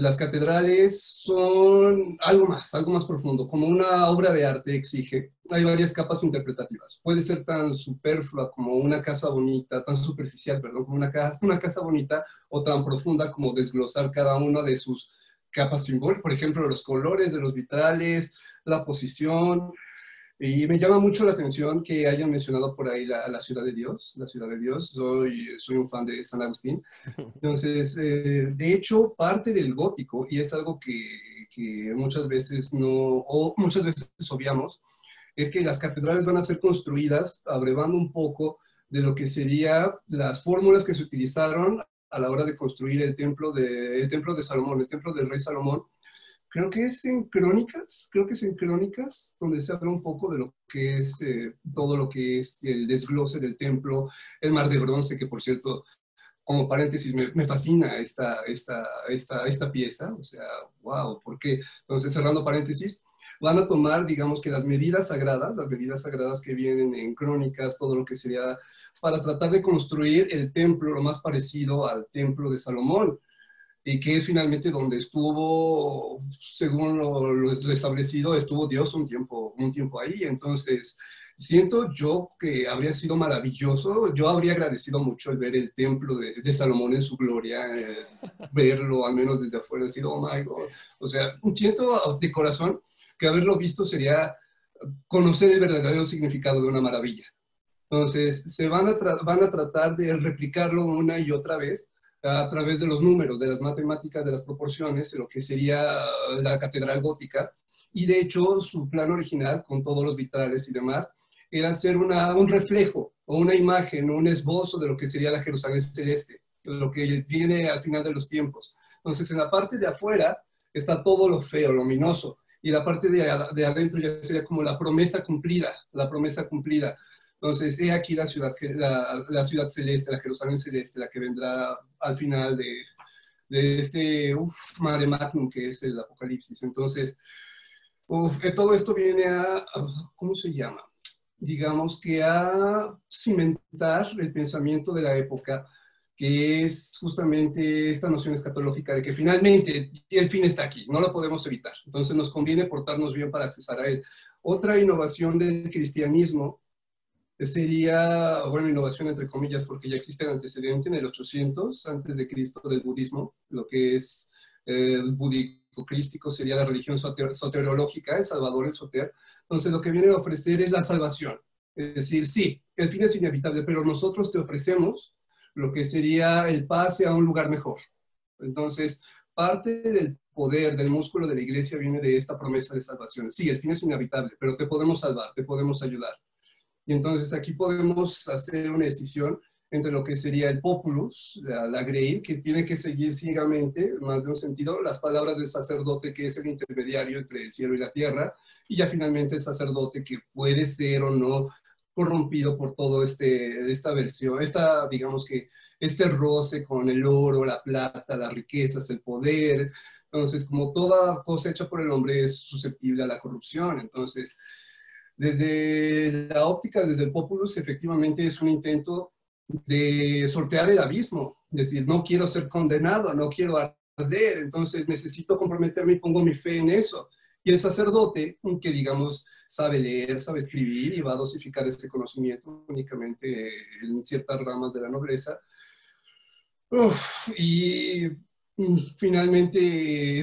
las catedrales son algo más, algo más profundo, como una obra de arte exige. Hay varias capas interpretativas. Puede ser tan superflua como una casa bonita, tan superficial, perdón, como una casa, una casa bonita, o tan profunda como desglosar cada una de sus capas simbólicas, por ejemplo, los colores de los vitrales, la posición, y me llama mucho la atención que hayan mencionado por ahí la, la ciudad de Dios, la ciudad de Dios. Soy, soy un fan de San Agustín. Entonces, eh, de hecho, parte del gótico, y es algo que, que, muchas veces no, o muchas veces obviamos, es que las catedrales van a ser construidas abrevando un poco de lo que serían las fórmulas que se utilizaron a la hora de construir el templo de, el templo de Salomón, el templo del rey Salomón, creo que es en Crónicas, creo que es en Crónicas, donde se habla un poco de lo que es eh, todo lo que es el desglose del templo, el mar de bronce, que por cierto, como paréntesis, me, fascina esta, esta, esta, esta pieza, o sea, wow, ¿por qué? Entonces, cerrando paréntesis, van a tomar, digamos que las medidas sagradas, las medidas sagradas que vienen en crónicas, todo lo que sería para tratar de construir el templo lo más parecido al templo de Salomón y que es finalmente donde estuvo, según lo, establecido, estuvo Dios un tiempo, un tiempo ahí. Entonces, siento yo que habría sido maravilloso, yo habría agradecido mucho el ver el templo de, Salomón en su gloria, eh, verlo al menos desde afuera, decir, oh my God. O sea, siento de corazón que haberlo visto sería conocer el verdadero significado de una maravilla. Entonces, se van a, van a tratar de replicarlo una y otra vez a través de los números, de las matemáticas, de las proporciones, de lo que sería la catedral gótica. Y de hecho, su plan original, con todos los vitrales y demás, era hacer una, un reflejo o una imagen, un esbozo de lo que sería la Jerusalén celeste, lo que viene al final de los tiempos. Entonces, en la parte de afuera está todo lo feo, lo luminoso, y la parte de, de adentro ya sería como la promesa cumplida, la promesa cumplida. Entonces, he aquí la ciudad, la, la, ciudad celeste, la Jerusalén celeste, la que vendrá al final de, de este uf, mare magnum que es el Apocalipsis. Entonces, uf, eh, todo esto viene a, ¿cómo se llama? Digamos que a cimentar el pensamiento de la época, que es justamente esta noción escatológica de que finalmente el fin está aquí, no lo podemos evitar. Entonces, nos conviene portarnos bien para accesar a él. Otra innovación del cristianismo sería, bueno, innovación entre comillas, porque ya existe el antecedente en el 800 antes de Cristo del budismo, lo que es eh, el budismo crístico sería la religión soteriológica, el Salvador, el Soter. Entonces, lo que viene a ofrecer es la salvación. Es decir, sí, el fin es inevitable, pero nosotros te ofrecemos lo que sería el pase a un lugar mejor. Entonces, parte del poder del músculo de la iglesia viene de esta promesa de salvación. Sí, el fin es inevitable, pero te podemos salvar, te podemos ayudar. Y entonces aquí podemos hacer una decisión entre lo que sería el populus, la, la grey, que tiene que seguir ciegamente, más de un sentido, las palabras del sacerdote, que es el intermediario entre el cielo y la tierra, y ya finalmente el sacerdote, que puede ser o no corrompido por todo este, esta versión, esta, digamos que, este roce con el oro, la plata, las riquezas, el poder. Entonces, como toda cosa hecha por el hombre es susceptible a la corrupción, entonces desde la óptica, desde el Populus, efectivamente es un intento de sortear el abismo, es decir, no quiero ser condenado, no quiero arder, entonces necesito comprometerme y pongo mi fe en eso. Y el sacerdote, que digamos sabe leer, sabe escribir y va a dosificar este conocimiento únicamente en ciertas ramas de la nobleza. y mm, finalmente,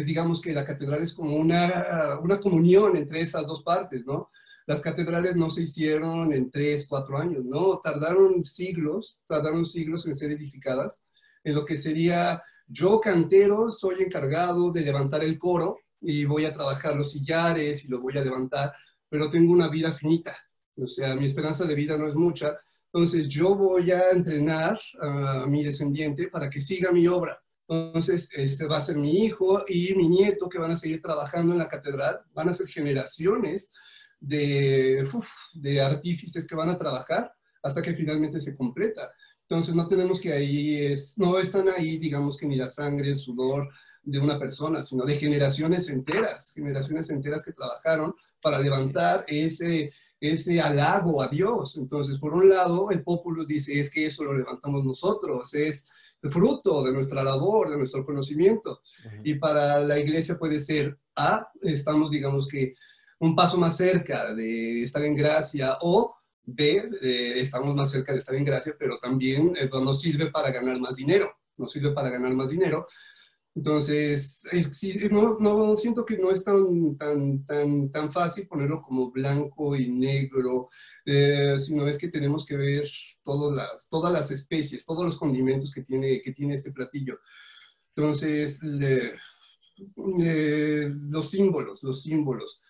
digamos que la catedral es como una, una comunión entre esas dos partes, ¿no? Las catedrales no se hicieron en tres, cuatro años, ¿no? Tardaron siglos, tardaron siglos en ser edificadas, en lo que sería, yo cantero soy encargado de levantar el coro y voy a trabajar los sillares y lo voy a levantar, pero tengo una vida finita, o sea, mi esperanza de vida no es mucha, entonces yo voy a entrenar a mi descendiente para que siga mi obra. Entonces, este va a ser mi hijo y mi nieto que van a seguir trabajando en la catedral, van a ser generaciones de, de artífices que van a trabajar hasta que finalmente se completa. Entonces no tenemos que ahí, es, no están ahí, digamos que ni la sangre, el sudor de una persona, sino de generaciones enteras, generaciones enteras que trabajaron para levantar ese, ese halago a Dios. Entonces, por un lado, el pueblo dice, es que eso lo levantamos nosotros, es fruto de nuestra labor, de nuestro conocimiento. Y para la iglesia puede ser, A, estamos, digamos que, un paso más cerca de estar en gracia o B, eh, estamos más cerca de estar en gracia, pero también eh, nos sirve para ganar más dinero, nos sirve para ganar más dinero. Entonces, no, siento que no es tan, tan, tan, tan fácil ponerlo como blanco y negro, eh, sino es que tenemos que ver todas las, todas las especies, todos los condimentos que tiene, que tiene este platillo. Entonces, los símbolos, los símbolos.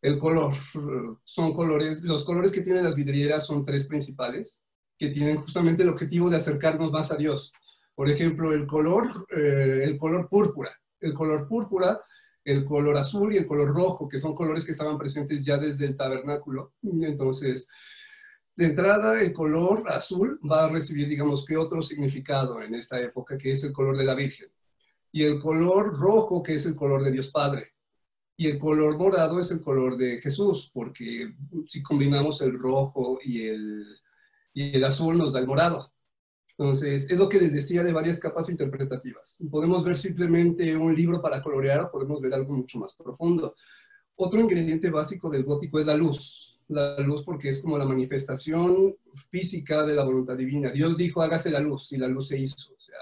El color, son colores, los colores que tienen las vidrieras son tres principales, que tienen justamente el objetivo de acercarnos más a Dios. Por ejemplo, el color, eh, el color púrpura. El color púrpura, el color azul y el color rojo, que son colores que estaban presentes ya desde el tabernáculo. Entonces, de entrada, el color azul va a recibir, digamos, que otro significado en esta época, que es el color de la Virgen. Y el color rojo, que es el color de Dios Padre. Y el color morado es el color de Jesús, porque si combinamos el rojo y el, y el azul nos da el morado. Entonces, es lo que les decía de varias capas interpretativas. Podemos ver simplemente un libro para colorear o podemos ver algo mucho más profundo. Otro ingrediente básico del gótico es la luz. La luz porque es como la manifestación física de la voluntad divina. Dios dijo, hágase la luz, y la luz se hizo. O sea,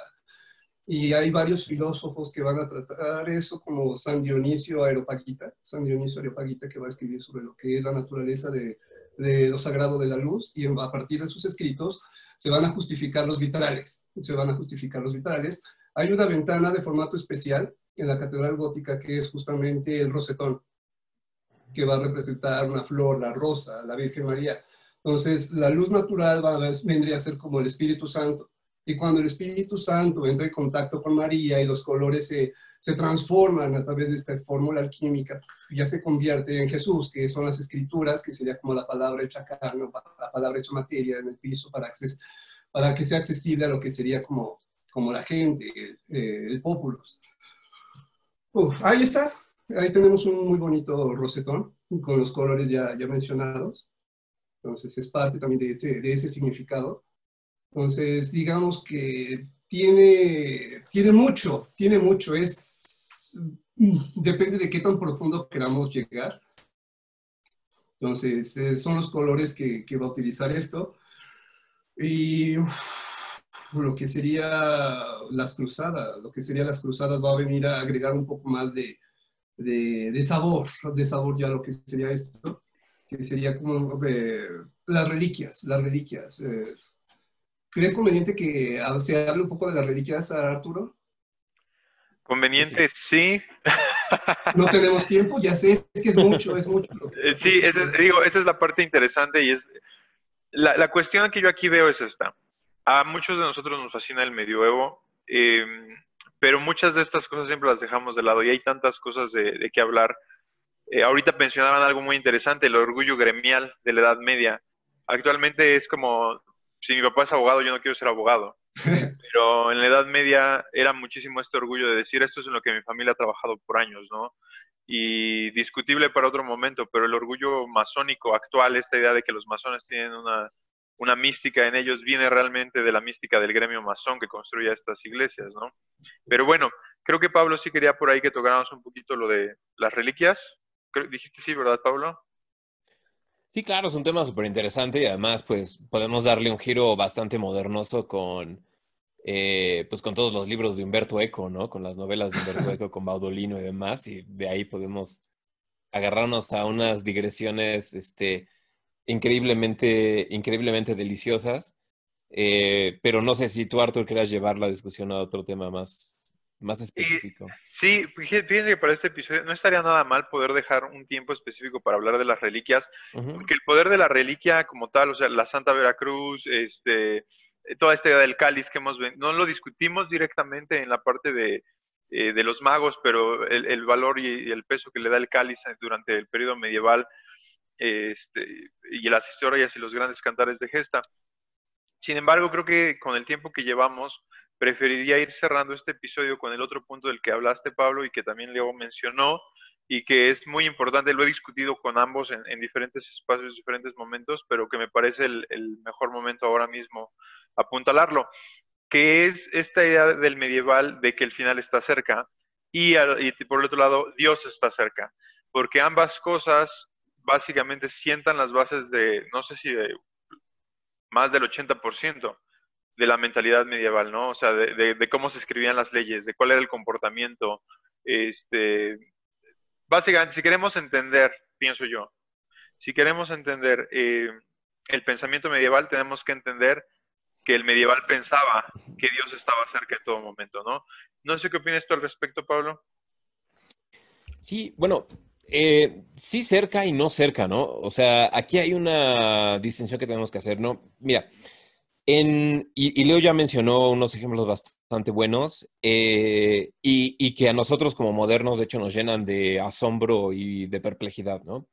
y hay varios filósofos que van a tratar eso, como San Dionisio Areopagita, San Dionisio Areopagita, que va a escribir sobre lo que es la naturaleza de, de lo sagrado de la luz, y a partir de sus escritos se van a justificar los vitrales, se van a justificar los vitrales. Hay una ventana de formato especial en la Catedral Gótica que es justamente el rosetón, que va a representar una flor, la rosa, la Virgen María. Entonces, la luz natural va a, vendría a ser como el Espíritu Santo. Y cuando el Espíritu Santo entra en contacto con María y los colores se, se transforman a través de esta fórmula alquímica, ya se convierte en Jesús, que son las escrituras, que sería como la palabra hecha carne, la palabra hecha materia en el piso para, para que sea accesible a lo que sería como, como la gente, el, eh, el populus. ahí está, ahí tenemos un muy bonito rosetón con los colores ya, ya mencionados. Entonces es parte también de ese, de ese significado. Entonces, digamos que tiene, tiene mucho, tiene mucho, es, depende de qué tan profundo queramos llegar. Entonces, eh, son los colores que, que, va a utilizar esto. Y lo que sería las cruzadas, lo que sería las cruzadas va a venir a agregar un poco más de, de, sabor, de sabor ya lo que sería esto, que sería como eh, las reliquias, las reliquias. Eh, ¿Crees conveniente que se hable un poco de las reliquias, Arturo? Conveniente, sí. No tenemos tiempo, ya sé, es que es mucho, es mucho. Eh, sí, digo, esa es la parte interesante y es... La, cuestión que yo aquí veo es esta. A muchos de nosotros nos fascina el medioevo, em, pero muchas de estas cosas siempre las dejamos de lado y hay tantas cosas de, de qué hablar. Eh, ahorita mencionaban algo muy interesante, el orgullo gremial de la Edad Media. Actualmente es como si mi papá es abogado, yo no quiero ser abogado. Pero en la Edad Media era muchísimo este orgullo de decir esto es en lo que mi familia ha trabajado por años, ¿no? Y discutible para otro momento, pero el orgullo masónico actual, esta idea de que los masones tienen una, una mística en ellos, viene realmente de la mística del gremio masón que construye estas iglesias, ¿no? Pero bueno, creo que Pablo sí quería por ahí que tocáramos un poquito lo de las reliquias. Dijiste sí, ¿verdad, Pablo? Sí, claro, es un tema súper interesante y además pues podemos darle un giro bastante modernoso con, eh, pues con todos los libros de Humberto Eco, ¿no? Con las novelas de Humberto Eco, con Baudolino y demás, y de ahí podemos agarrarnos a unas digresiones este, increíblemente, increíblemente deliciosas. Eh, pero no sé si tú, Arthur, quieras llevar la discusión a otro tema más, más específico. sí, fíjense que para este episodio no estaría nada mal poder dejar un tiempo específico para hablar de las reliquias, porque el poder de la reliquia como tal, o sea, la Santa Veracruz, este, toda esta idea del cáliz que hemos no lo discutimos directamente en la parte de, eh, de los magos, pero el, valor y, el peso que le da el cáliz durante el periodo medieval este, y las historias y los grandes cantares de gesta. Sin embargo, creo que con el tiempo que llevamos, preferiría ir cerrando este episodio con el otro punto del que hablaste, Pablo, y que también Leo mencionó, y que es muy importante, lo he discutido con ambos en, diferentes espacios, diferentes momentos, pero que me parece el, mejor momento ahora mismo apuntalarlo, que es esta idea del medieval de que el final está cerca y, por el otro lado Dios está cerca, porque ambas cosas básicamente sientan las bases de, no sé si de más del 80% de la mentalidad medieval, ¿no? O sea, de, cómo se escribían las leyes, de cuál era el comportamiento. Este, básicamente, si queremos entender, pienso yo, si queremos entender eh, el pensamiento medieval, tenemos que entender que el medieval pensaba que Dios estaba cerca en todo momento, ¿no? No sé qué opinas tú al respecto, Pablo. Sí, bueno, eh, sí cerca y no cerca, ¿no? O sea, aquí hay una distinción que tenemos que hacer, ¿no? Mira, y, Leo ya mencionó unos ejemplos bastante buenos eh, y, que a nosotros como modernos, de hecho, nos llenan de asombro y de perplejidad, ¿no?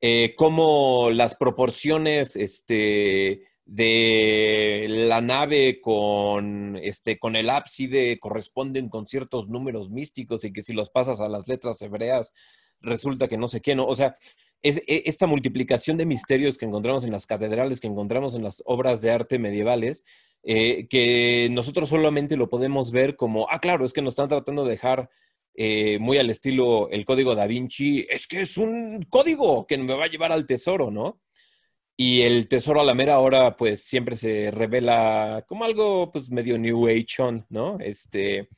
Eh, como las proporciones este, de la nave con, este, con el ábside corresponden con ciertos números místicos y que si los pasas a las letras hebreas resulta que no sé qué, ¿no? O sea, es, e, esta multiplicación de misterios que encontramos en las catedrales, que encontramos en las obras de arte medievales, eh, que nosotros solamente lo podemos ver como, ah, claro, es que nos están tratando de dejar eh, muy al estilo el código da Vinci, es que es un código que me va a llevar al tesoro, ¿no? Y el tesoro a la mera hora, pues siempre se revela como algo, pues medio New Age, ¿no? Este,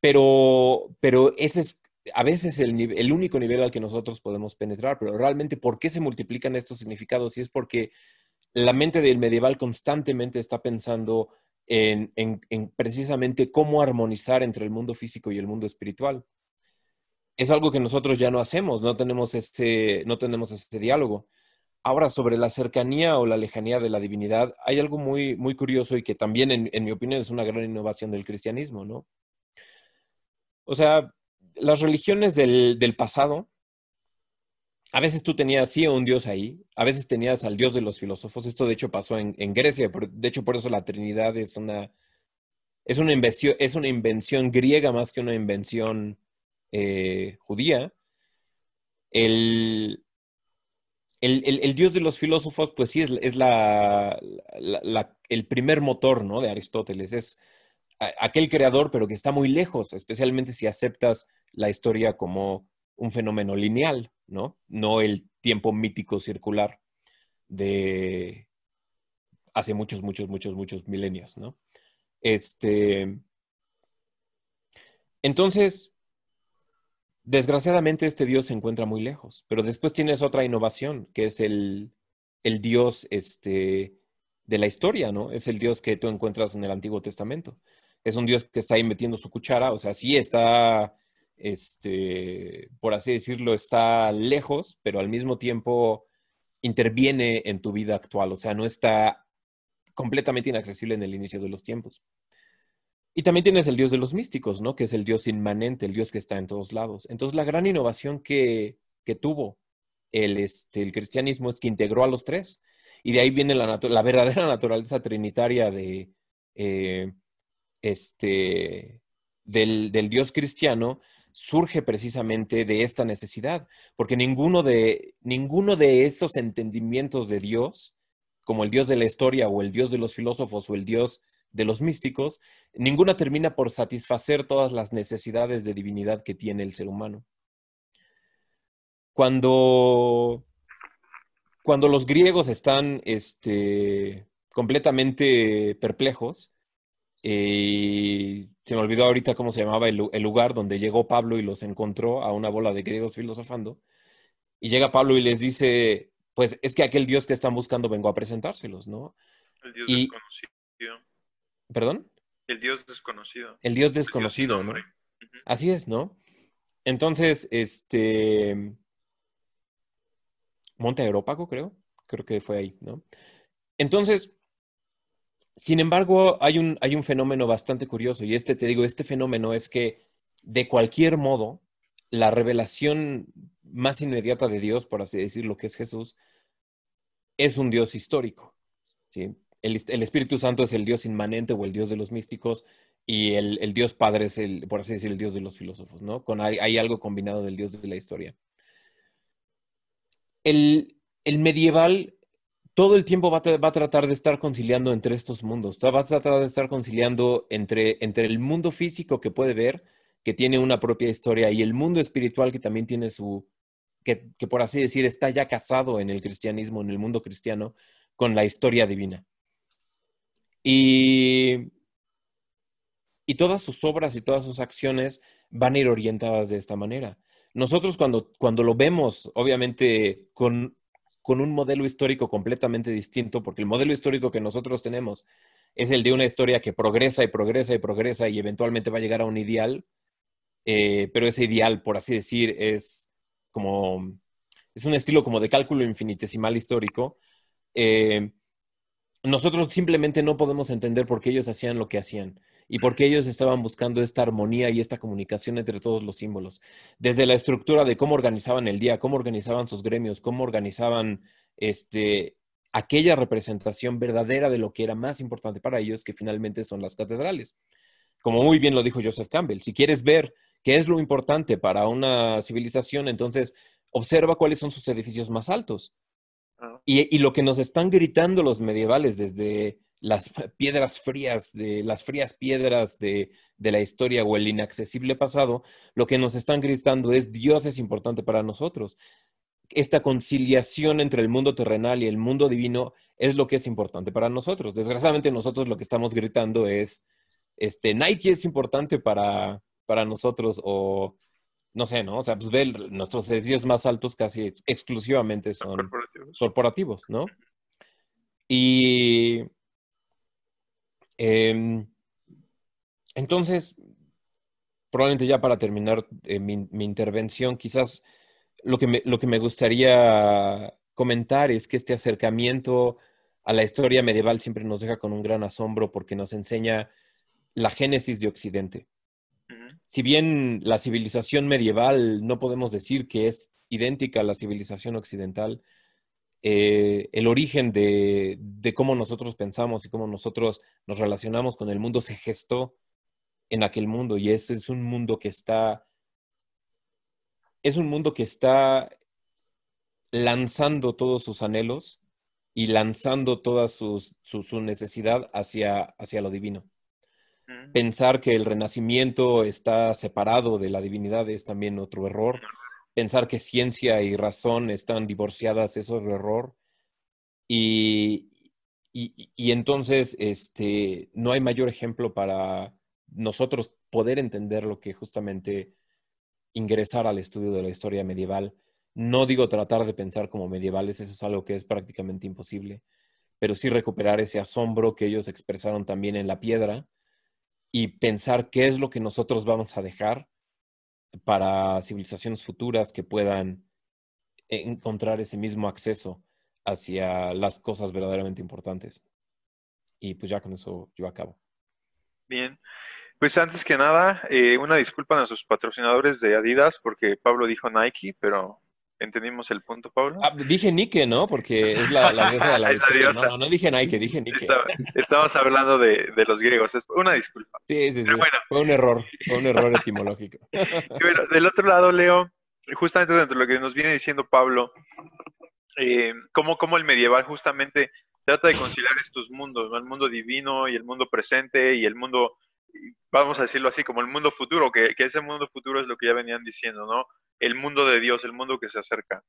pero, pero ese es a veces el, único nivel al que nosotros podemos penetrar, pero realmente, ¿por qué se multiplican estos significados? Y es porque la mente del medieval constantemente está pensando en, precisamente cómo armonizar entre el mundo físico y el mundo espiritual. Es algo que nosotros ya no hacemos, no tenemos este, no tenemos este diálogo. Ahora, sobre la cercanía o la lejanía de la divinidad, hay algo muy, muy curioso y que también, en, en mi opinión, es una gran innovación del cristianismo, ¿no? O sea, las religiones del, pasado, a veces tú tenías sí un dios ahí, a veces tenías al dios de los filósofos. Esto de hecho pasó en, Grecia, de hecho por eso la Trinidad es una, es una, invención, es una invención griega más que una invención eh, judía. El, el, dios de los filósofos, pues sí, es, es la, el primer motor ¿no? de Aristóteles. Es aquel creador, pero que está muy lejos, especialmente si aceptas la historia como un fenómeno lineal, ¿no? No el tiempo mítico circular de hace muchos, muchos, muchos, muchos milenios, ¿no? Este. Entonces, desgraciadamente este Dios se encuentra muy lejos, pero después tienes otra innovación, que es el, el Dios este, de la historia, ¿no? Es el Dios que tú encuentras en el Antiguo Testamento. Es un Dios que está ahí metiendo su cuchara, o sea, sí está este, por así decirlo, está lejos, pero al mismo tiempo interviene en tu vida actual, o sea, no está completamente inaccesible en el inicio de los tiempos. Y también tienes el Dios de los místicos, ¿no? Que es el Dios inmanente, el Dios que está en todos lados. Entonces, la gran innovación que, tuvo el, este, el cristianismo es que integró a los tres. Y de ahí viene la, la verdadera naturaleza trinitaria de, eh, este, del, del Dios cristiano, surge precisamente de esta necesidad, porque ninguno de, ninguno de esos entendimientos de Dios, como el Dios de la historia o el Dios de los filósofos o el Dios de los místicos, ninguna termina por satisfacer todas las necesidades de divinidad que tiene el ser humano. Cuando, cuando los griegos están este, completamente perplejos, y se me olvidó ahorita cómo se llamaba el, lugar donde llegó Pablo y los encontró a una bola de griegos filosofando. Y llega Pablo y les dice, pues es que aquel Dios que están buscando vengo a presentárselos, ¿no? El Dios desconocido. ¿Perdón? El Dios desconocido. El Dios desconocido, ¿no? Así es, ¿no? Entonces, este... Monte Aerópago, creo. Creo que fue ahí, ¿no? Entonces, sin embargo, hay un, hay un fenómeno bastante curioso y este, te digo, este fenómeno es que de cualquier modo, la revelación más inmediata de Dios, por así decirlo, que es Jesús, es un Dios histórico. ¿sí? El, Espíritu Santo es el Dios inmanente o el Dios de los místicos y el, Dios Padre es, el, por así decirlo, el Dios de los filósofos, ¿no? Con, hay, hay algo combinado del Dios de la historia. El, el medieval todo el tiempo va a, tratar de estar conciliando entre estos mundos. Va a tratar de estar conciliando entre, el mundo físico que puede ver, que tiene una propia historia, y el mundo espiritual que también tiene su, que, por así decir, está ya casado en el cristianismo, en el mundo cristiano, con la historia divina. Y, todas sus obras y todas sus acciones van a ir orientadas de esta manera. Nosotros cuando lo vemos, obviamente, con, con un modelo histórico completamente distinto, porque el modelo histórico que nosotros tenemos es el de una historia que progresa y progresa y progresa y eventualmente va a llegar a un ideal, eh, pero ese ideal, por así decir, es como, es un estilo como de cálculo infinitesimal histórico. Eh, nosotros simplemente no podemos entender por qué ellos hacían lo que hacían y por qué ellos estaban buscando esta armonía y esta comunicación entre todos los símbolos. Desde la estructura de cómo organizaban el día, cómo organizaban sus gremios, cómo organizaban este, aquella representación verdadera de lo que era más importante para ellos, que finalmente son las catedrales. Como muy bien lo dijo Joseph Campbell, si quieres ver qué es lo importante para una civilización, entonces observa cuáles son sus edificios más altos. Ah. Y, y, lo que nos están gritando los medievales desde las piedras frías, de las frías piedras de, la historia o el inaccesible pasado, lo que nos están gritando es Dios es importante para nosotros. Esta conciliación entre el mundo terrenal y el mundo divino es lo que es importante para nosotros. Desgraciadamente nosotros lo que estamos gritando es, este, Nike es importante para, para nosotros o no sé, ¿no? O sea, pues ve, nuestros edificios más altos casi exclusivamente son corporativos, corporativos ¿no? Y Em, entonces, probablemente ya para terminar eh, mi, intervención, quizás lo que, me, lo que me gustaría comentar es que este acercamiento a la historia medieval siempre nos deja con un gran asombro porque nos enseña la génesis de Occidente. Si bien la civilización medieval no podemos decir que es idéntica a la civilización occidental, eh, el origen de, cómo nosotros pensamos y cómo nosotros nos relacionamos con el mundo se gestó en aquel mundo y ese es un mundo que está, es un mundo que está lanzando todos sus anhelos y lanzando toda su, necesidad hacia, hacia lo divino. Pensar que el renacimiento está separado de la divinidad es también otro error pensar que ciencia y razón están divorciadas es otro error. Y, y, entonces este, no hay mayor ejemplo para nosotros poder entender lo que justamente ingresar al estudio de la historia medieval. No digo tratar de pensar como medievales, eso es algo que es prácticamente imposible, pero sí recuperar ese asombro que ellos expresaron también en la piedra y pensar qué es lo que nosotros vamos a dejar para civilizaciones futuras que puedan encontrar ese mismo acceso hacia las cosas verdaderamente importantes. Y pues ya con eso yo acabo. Bien, pues antes que nada, eh, una disculpa a nuestros patrocinadores de Adidas porque Pablo dijo Nike, pero ¿Entendimos el punto, Pablo? Ah, dije Nike, ¿no? Porque es la, diosa de la, victoria. No, no, dije Nike, dije Nike. estabas hablando de, los griegos. Es una disculpa. Sí, sí, sí. fue un error, fue un error etimológico. bueno, del otro lado, Leo, justamente dentro de lo que nos viene diciendo Pablo, eh, cómo, cómo el medieval justamente trata de conciliar estos mundos, ¿no? el mundo divino y el mundo presente y el mundo vamos a decirlo así, como el mundo futuro, que, ese mundo futuro es lo que ya venían diciendo, ¿no? El mundo de Dios, el mundo que se acerca.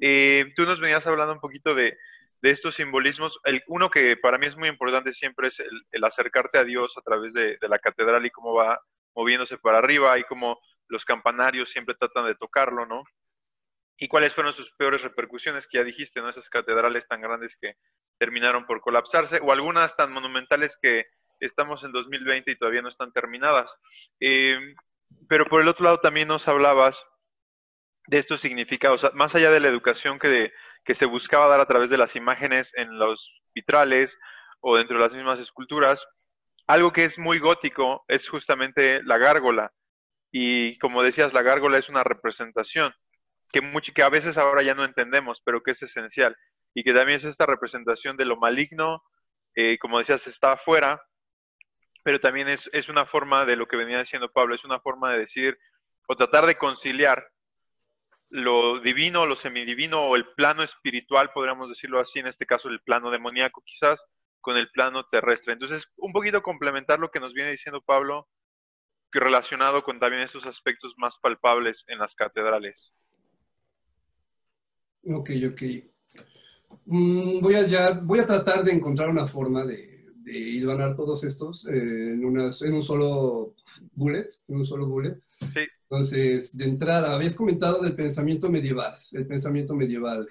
Eh, tú nos venías hablando un poquito de, estos simbolismos. El, uno que para mí es muy importante siempre es el, acercarte a Dios a través de, la catedral y cómo va moviéndose para arriba y cómo los campanarios siempre tratan de tocarlo, ¿no? Y cuáles fueron sus peores repercusiones, que ya dijiste, ¿no? Esas catedrales tan grandes que terminaron por colapsarse, o algunas tan monumentales que estamos en 2020 y todavía no están terminadas. Eh, pero por el otro lado también nos hablabas de estos significados, más allá de la educación que, se buscaba dar a través de las imágenes en los vitrales o dentro de las mismas esculturas, algo que es muy gótico es justamente la gárgola. Y como decías, la gárgola es una representación que, que a veces ahora ya no entendemos, pero que es esencial. Y que también es esta representación de lo maligno, eh, como decías, está afuera, pero también es, una forma de lo que venía diciendo Pablo, es una forma de decir o tratar de conciliar lo divino, lo semidivino o el plano espiritual, podríamos decirlo así, en este caso el plano demoníaco quizás, con el plano terrestre. Entonces, un poquito complementar lo que nos viene diciendo Pablo, relacionado con también estos aspectos más palpables en las catedrales. Ok, ok. Mm, voy, a ya, voy a tratar de encontrar una forma de de hilvanar todos estos eh, en, en un solo bullet, en un solo bullet. Entonces, de entrada, habías comentado del pensamiento medieval, el pensamiento medieval.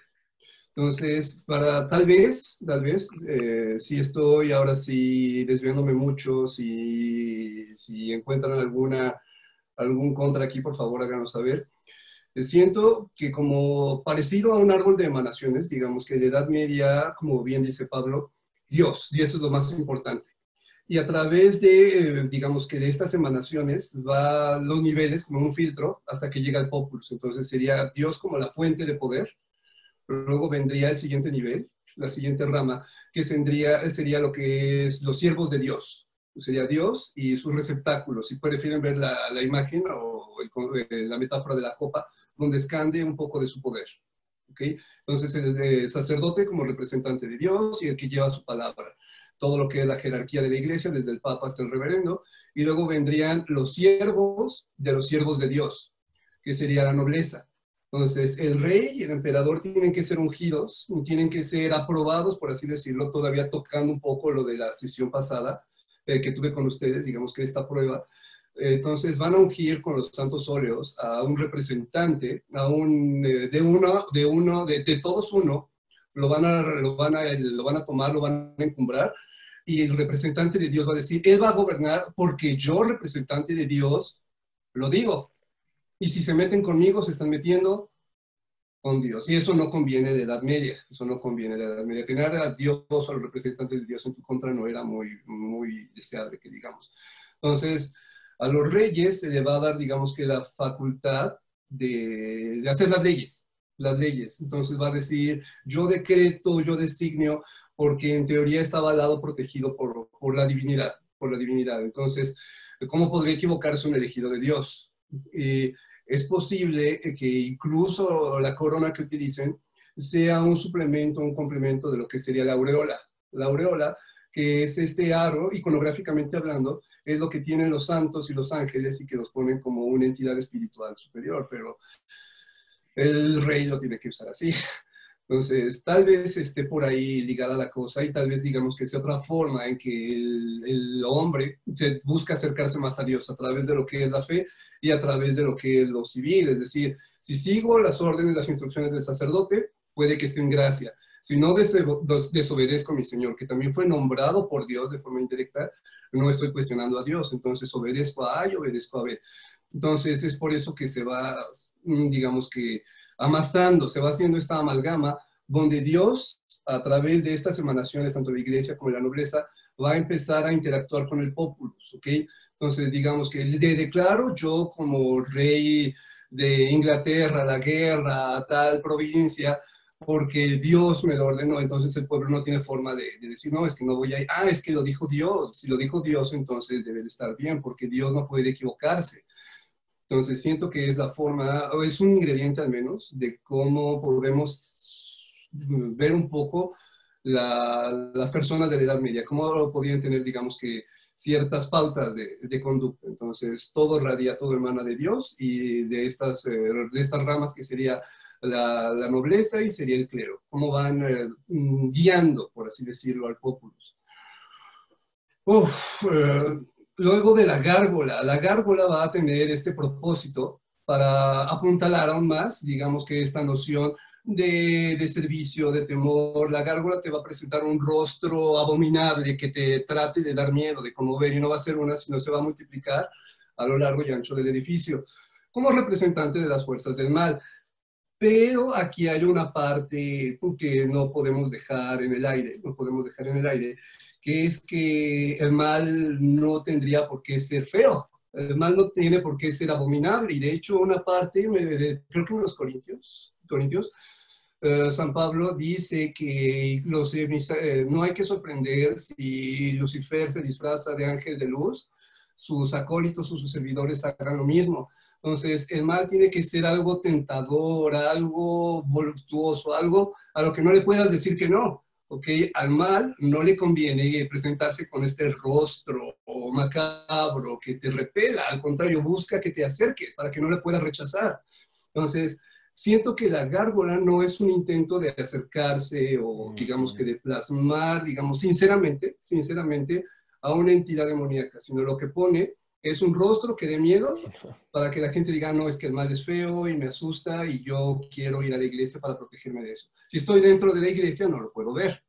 Entonces, para tal vez, tal vez, eh, si estoy ahora sí desviándome mucho, si, si encuentran alguna, algún contra aquí, por favor háganos saber. Eh, siento que como parecido a un árbol de emanaciones, digamos que en la Edad Media, como bien dice Pablo, Dios, y eso es lo más importante. Y a través de, eh, digamos que de estas emanaciones, va los niveles como un filtro hasta que llega el populus. Entonces sería Dios como la fuente de poder. Luego vendría el siguiente nivel, la siguiente rama, que sería, sería lo que es los siervos de Dios. Sería Dios y sus receptáculos. Si prefieren ver la, la imagen o eh, la metáfora de la copa, donde escande un poco de su poder. Entonces, el, sacerdote como representante de Dios y el que lleva su palabra. Todo lo que es la jerarquía de la iglesia, desde el papa hasta el reverendo. Y luego vendrían los siervos de los siervos de Dios, que sería la nobleza. Entonces, el rey y el emperador tienen que ser ungidos, tienen que ser aprobados, por así decirlo, todavía tocando un poco lo de la sesión pasada eh, que tuve con ustedes, digamos que esta prueba, entonces van a ungir con los santos óleos a un representante, a un, eh, de uno, de uno, de, todos uno, lo, van a, lo van a tomar, lo van a encumbrar, y el representante de Dios va a decir, Él va a gobernar porque yo, representante de Dios, lo digo. Y si se meten conmigo, se están metiendo con Dios. Y eso no conviene de Edad Media, eso no conviene de Edad Media. Tener a Dios o al representante de Dios en tu contra no era muy, muy deseable, que digamos. Entonces, a los reyes se le va a dar, digamos que la facultad de, hacer las leyes, las leyes. Entonces va a decir, yo decreto, yo designio, porque en teoría está avalado, protegido por, por la divinidad, por la divinidad. Entonces, ¿cómo podría equivocarse un elegido de Dios? Y es posible que incluso la corona que utilicen sea un suplemento, un complemento de lo que sería la aureola. La aureola que es este aro, iconográficamente hablando, es lo que tienen los santos y los ángeles y que los ponen como una entidad espiritual superior, pero el rey lo tiene que usar así. Entonces, tal vez esté por ahí ligada la cosa y tal vez digamos que sea otra forma en que el, el, hombre se busca acercarse más a Dios a través de lo que es la fe y a través de lo que es lo civil. Es decir, si sigo las órdenes, las instrucciones del sacerdote, puede que esté en gracia si no desobedezco a mi Señor, que también fue nombrado por Dios de forma indirecta, no estoy cuestionando a Dios, entonces obedezco a A y obedezco a B. Entonces es por eso que se va, mm, digamos que, amasando, se va haciendo esta amalgama donde Dios, a través de estas emanaciones, tanto de iglesia como de la nobleza, va a empezar a interactuar con el populus, ¿ok? Entonces, digamos que le declaro yo como rey de Inglaterra, la guerra, tal provincia, porque Dios me lo ordenó, entonces el pueblo no tiene forma de, decir, no, es que no voy a ir, ah, es que lo dijo Dios, si lo dijo Dios, entonces debe de estar bien, porque Dios no puede equivocarse. Entonces siento que es la forma, o es un ingrediente al menos, de cómo podemos ver un poco las personas de la Edad Media, cómo podían tener, digamos que, ciertas pautas de, de, conducta. Entonces, todo radia, todo emana de Dios y de estas, eh, de estas ramas que sería la, nobleza y sería el clero, cómo van eh, guiando, por así decirlo, al populus. Eh, luego de la gárgola, la gárgola va a tener este propósito para apuntalar aún más, digamos que esta noción de, servicio, de temor. La gárgola te va a presentar un rostro abominable que te trate de dar miedo, de conmover, y no va a ser una, sino se va a multiplicar a lo largo y ancho del edificio, como representante de las fuerzas del mal. Pero aquí hay una parte que no podemos dejar en el aire, no podemos dejar en el aire, que es que el mal no tendría por qué ser feo, el mal no tiene por qué ser abominable. Y de hecho, una parte, creo que en los Corintios, Corintios eh, San Pablo dice que los, eh, no hay que sorprender si Lucifer se disfraza de ángel de luz, sus acólitos o sus servidores hagan lo mismo. Entonces, el mal tiene que ser algo tentador, algo voluptuoso, algo a lo que no le puedas decir que no. ¿ok? Al mal no le conviene presentarse con este rostro macabro que te repela, al contrario, busca que te acerques para que no le puedas rechazar. Entonces, siento que la gárgola no es un intento de acercarse o digamos que de plasmar, digamos, sinceramente, sinceramente, a una entidad demoníaca, sino lo que pone es un rostro que dé miedo para que la gente diga, no, es que el mal es feo y me asusta y yo quiero ir a la iglesia para protegerme de eso. Si estoy dentro de la iglesia, no lo puedo ver.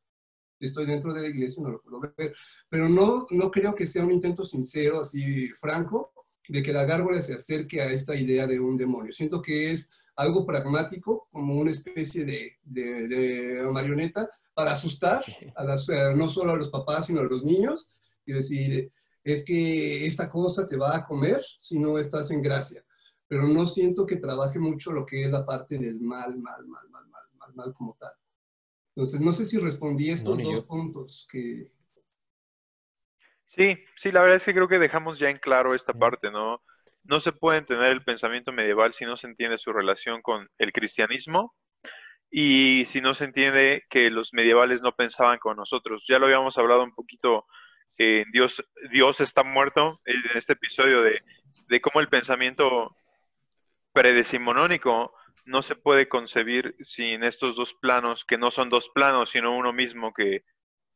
Si estoy dentro de la iglesia, no lo puedo ver. Pero no, no creo que sea un intento sincero, así franco, de que la gárgola se acerque a esta idea de un demonio. Siento que es algo pragmático, como una especie de, de, marioneta para asustar a las, eh, no solo a los papás, sino a los niños y decir, es que esta cosa te va a comer si no estás en gracia. Pero no siento que trabaje mucho lo que es la parte del mal, mal, mal, mal, mal, mal, mal como tal. Entonces, no sé si respondí estos dos puntos que... Sí, sí, la verdad es que creo que dejamos ya en claro esta parte, ¿no? No se puede entender el pensamiento medieval si no se entiende su relación con el cristianismo y si no se entiende que los medievales no pensaban con nosotros. Ya lo habíamos hablado un poquito Dios, Dios está muerto, en este episodio de, de cómo el pensamiento predecimonónico no se puede concebir sin estos dos planos, que no son dos planos, sino uno mismo que,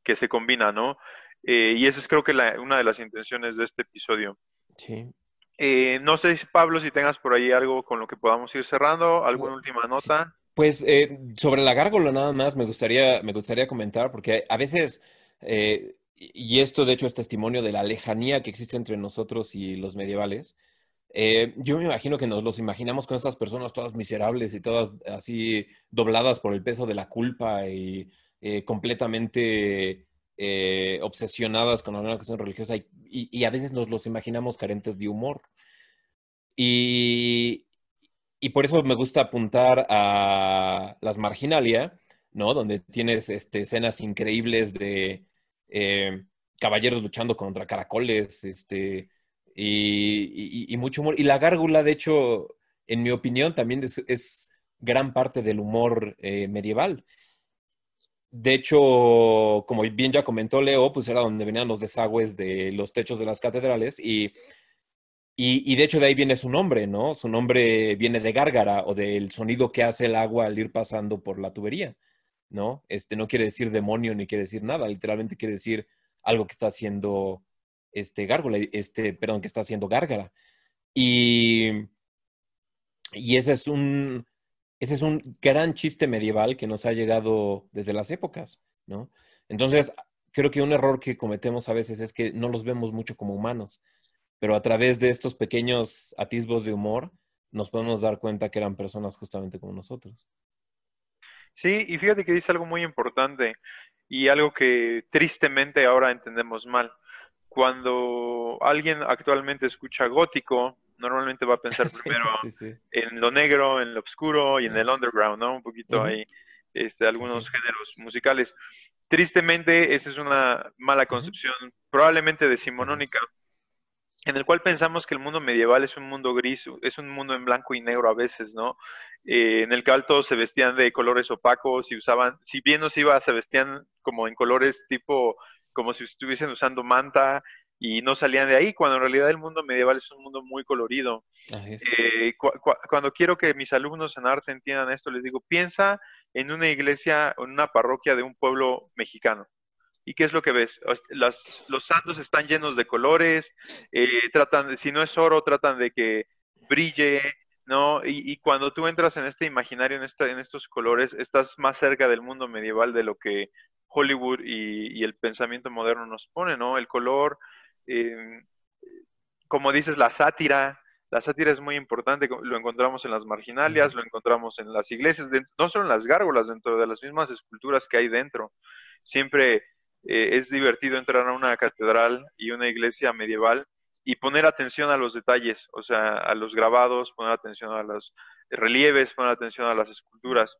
que se combina, ¿no? Eh, y esa es creo que la, una de las intenciones de este episodio. Sí. Eh, no sé, Pablo, si tengas por ahí algo con lo que podamos ir cerrando, alguna última nota. Pues eh, sobre la gárgola nada más me gustaría, me gustaría comentar, porque a veces y esto de hecho es testimonio de la lejanía que existe entre nosotros y los medievales. Eh, yo me imagino que nos los imaginamos con estas personas todas miserables y todas así dobladas por el peso de la culpa y eh, completamente eh, obsesionadas con alguna cuestión religiosa y, y, a veces nos los imaginamos carentes de humor. Y, y por eso me gusta apuntar a las marginalia, ¿no? Donde tienes este, escenas increíbles de eh, caballeros luchando contra caracoles, este, y, mucho humor. Y la gárgula, de hecho, en mi opinión, también es, gran parte del humor eh, medieval. De hecho, como bien ya comentó Leo, pues era donde venían los desagües de los techos de las catedrales y, y, de hecho de ahí viene su nombre, ¿no? Su nombre viene de gárgara o del sonido que hace el agua al ir pasando por la tubería. ¿No? Este no quiere decir demonio ni quiere decir nada, literalmente quiere decir algo que está haciendo este gárgola, este, perdón, que está haciendo gárgara. Y, y ese es un ese es un gran chiste medieval que nos ha llegado desde las épocas, ¿no? Entonces, creo que un error que cometemos a veces es que no los vemos mucho como humanos, pero a través de estos pequeños atisbos de humor nos podemos dar cuenta que eran personas justamente como nosotros. Sí, y fíjate que dice algo muy importante y algo que tristemente ahora entendemos mal. Cuando alguien actualmente escucha gótico, normalmente va a pensar primero en lo negro, en lo oscuro y en el underground, ¿no? Un poquito ahí, este, algunos géneros musicales. Tristemente, esa es una mala concepción, probablemente decimonónica en el cual pensamos que el mundo medieval es un mundo gris, es un mundo en blanco y negro a veces, ¿no? Eh, en el cual todos se vestían de colores opacos y usaban, si bien nos iba, se vestían como en colores tipo, como si estuviesen usando manta y no salían de ahí, cuando en realidad el mundo medieval es un mundo muy colorido. Eh, cuando quiero que mis alumnos en arte entiendan esto, les digo, piensa en una iglesia, en una parroquia de un pueblo mexicano. ¿Y qué es lo que ves? los santos están llenos de colores, eh, tratan de, si no es oro, tratan de que brille, ¿no? Y, cuando tú entras en este imaginario, en, en estos colores, estás más cerca del mundo medieval de lo que Hollywood y, el pensamiento moderno nos pone, ¿no? El color, em, como dices, la sátira, la sátira es muy importante, lo encontramos en las marginalias, lo encontramos en las iglesias, no solo en las gárgolas, dentro de las mismas esculturas que hay dentro. Siempre eh, es divertido entrar a una catedral y una iglesia medieval y poner atención a los detalles, o sea, a los grabados, poner atención a los relieves, poner atención a las esculturas,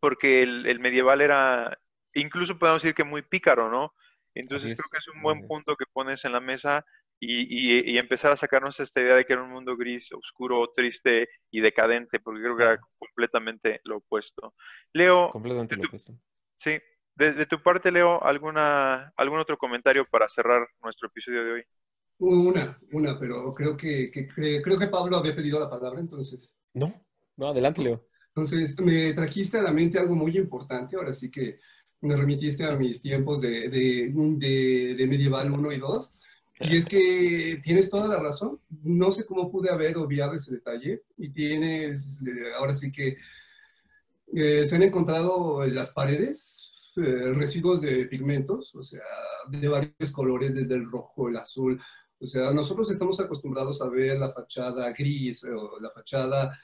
porque el, medieval era, incluso podemos decir que muy pícaro, ¿no? Entonces creo que es un buen punto que pones en la mesa y, empezar a sacarnos esta idea de que era un mundo gris, oscuro, triste y decadente, porque creo que era completamente lo opuesto. Leo. Completamente lo opuesto. Sí, de, tu parte, Leo, ¿alguna, ¿algún otro comentario para cerrar nuestro episodio de hoy? Una, una, pero creo que, creo que Pablo había pedido la palabra, entonces. No, No, adelante, Leo. Entonces, me trajiste a la mente algo muy importante, ahora sí que me remitiste a mis tiempos de, de, de, de medieval 1 y 2. Y es que tienes toda la razón. No sé cómo pude haber obviado ese detalle. Y tienes, eh, ahora sí que eh, se han encontrado en las paredes eh, residuos de pigmentos, o sea, de varios colores, desde el rojo, el azul. O sea, nosotros estamos acostumbrados a ver la fachada gris o la fachada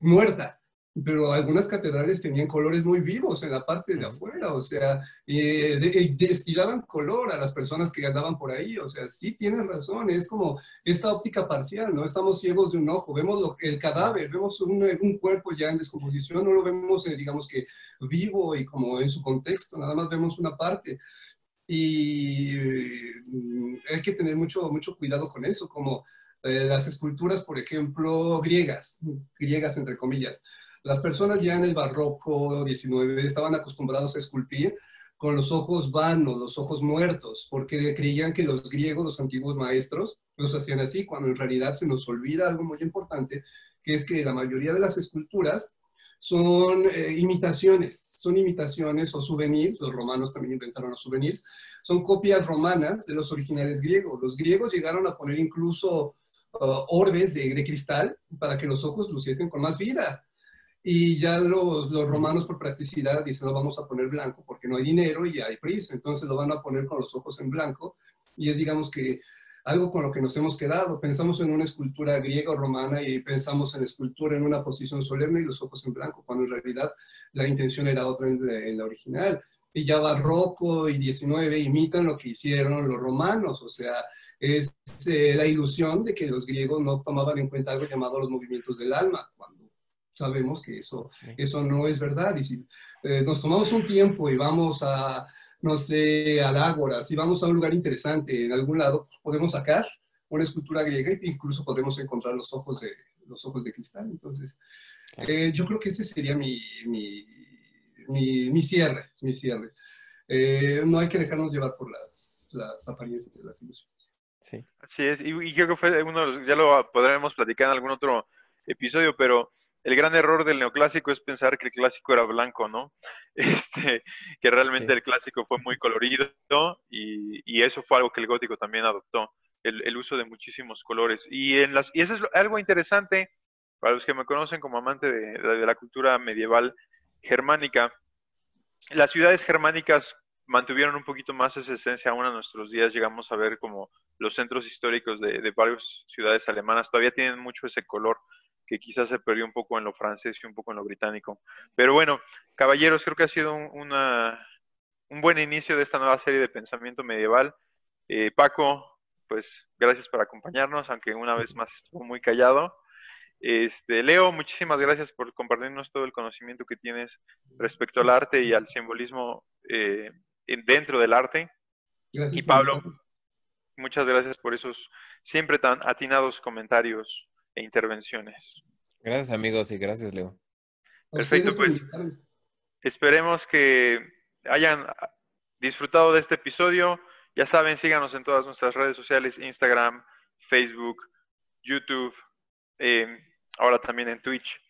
muerta, pero algunas catedrales tenían colores muy vivos en la parte de afuera, o sea, eh, destilaban color a las personas que andaban por ahí, o sea, sí tienen razón, es como esta óptica parcial, ¿no? Estamos ciegos de un ojo, vemos lo, el cadáver, vemos un, un, cuerpo ya en descomposición, no lo vemos, eh, digamos que vivo y como en su contexto, nada más vemos una parte. Y mm, hay que tener mucho, mucho cuidado con eso, como eh, las esculturas, por ejemplo, griegas, griegas entre comillas las personas ya en el barroco 19 estaban acostumbrados a esculpir con los ojos vanos, los ojos muertos, porque creían que los griegos, los antiguos maestros, los hacían así, cuando en realidad se nos olvida algo muy importante, que es que la mayoría de las esculturas son eh, imitaciones, son imitaciones o souvenirs, los romanos también inventaron los souvenirs, son copias romanas de los originales griegos. Los griegos llegaron a poner incluso uh, orbes de, de, cristal para que los ojos luciesen con más vida. Y ya los, los, romanos por practicidad dicen, lo vamos a poner blanco porque no hay dinero y hay prisa, entonces lo van a poner con los ojos en blanco. Y es, digamos que, algo con lo que nos hemos quedado. Pensamos en una escultura griega o romana y pensamos en escultura en una posición solemne y los ojos en blanco, cuando en realidad la intención era otra en la, en la original. Y ya barroco y 19 imitan lo que hicieron los romanos, o sea, es eh, la ilusión de que los griegos no tomaban en cuenta algo llamado los movimientos del alma, cuando sabemos que eso, eso no es verdad. Y si eh, nos tomamos un tiempo y vamos a, no sé, al Ágora, si vamos a un lugar interesante en algún lado, podemos sacar una escultura griega e incluso podemos encontrar los ojos de, los ojos de cristal. Entonces, eh, yo creo que ese sería mi, mi, mi, mi cierre. Mi cierre. Eh, no hay que dejarnos llevar por las, las apariencias de las ilusiones. Sí. Así es, y, y creo que fue uno, ya lo podremos platicar en algún otro episodio, pero el gran error del neoclásico es pensar que el clásico era blanco, ¿no? Este, que realmente el clásico fue muy colorido y, y, eso fue algo que el gótico también adoptó, el, el uso de muchísimos colores. Y, en las, y eso es algo interesante para los que me conocen como amante de, de la cultura medieval germánica. Las ciudades germánicas mantuvieron un poquito más esa esencia aún a nuestros días. Llegamos a ver como los centros históricos de, de varias ciudades alemanas todavía tienen mucho ese color que quizás se perdió un poco en lo francés y un poco en lo británico. Pero bueno, caballeros, creo que ha sido un, una, un buen inicio de esta nueva serie de pensamiento medieval. Eh, Paco, pues gracias por acompañarnos, aunque una vez más estuvo muy callado. Este, Leo, muchísimas gracias por compartirnos todo el conocimiento que tienes respecto al arte y al simbolismo eh, dentro del arte. Gracias y Pablo, muchas gracias por esos siempre tan atinados comentarios e intervenciones. Gracias amigos y gracias Leo. Perfecto, pues esperemos que hayan disfrutado de este episodio. Ya saben, síganos en todas nuestras redes sociales, Instagram, Facebook, YouTube, eh, ahora también en Twitch.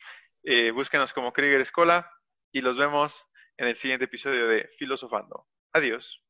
Eh, búsquenos como Krieger Escola y los vemos en el siguiente episodio de Filosofando. Adiós.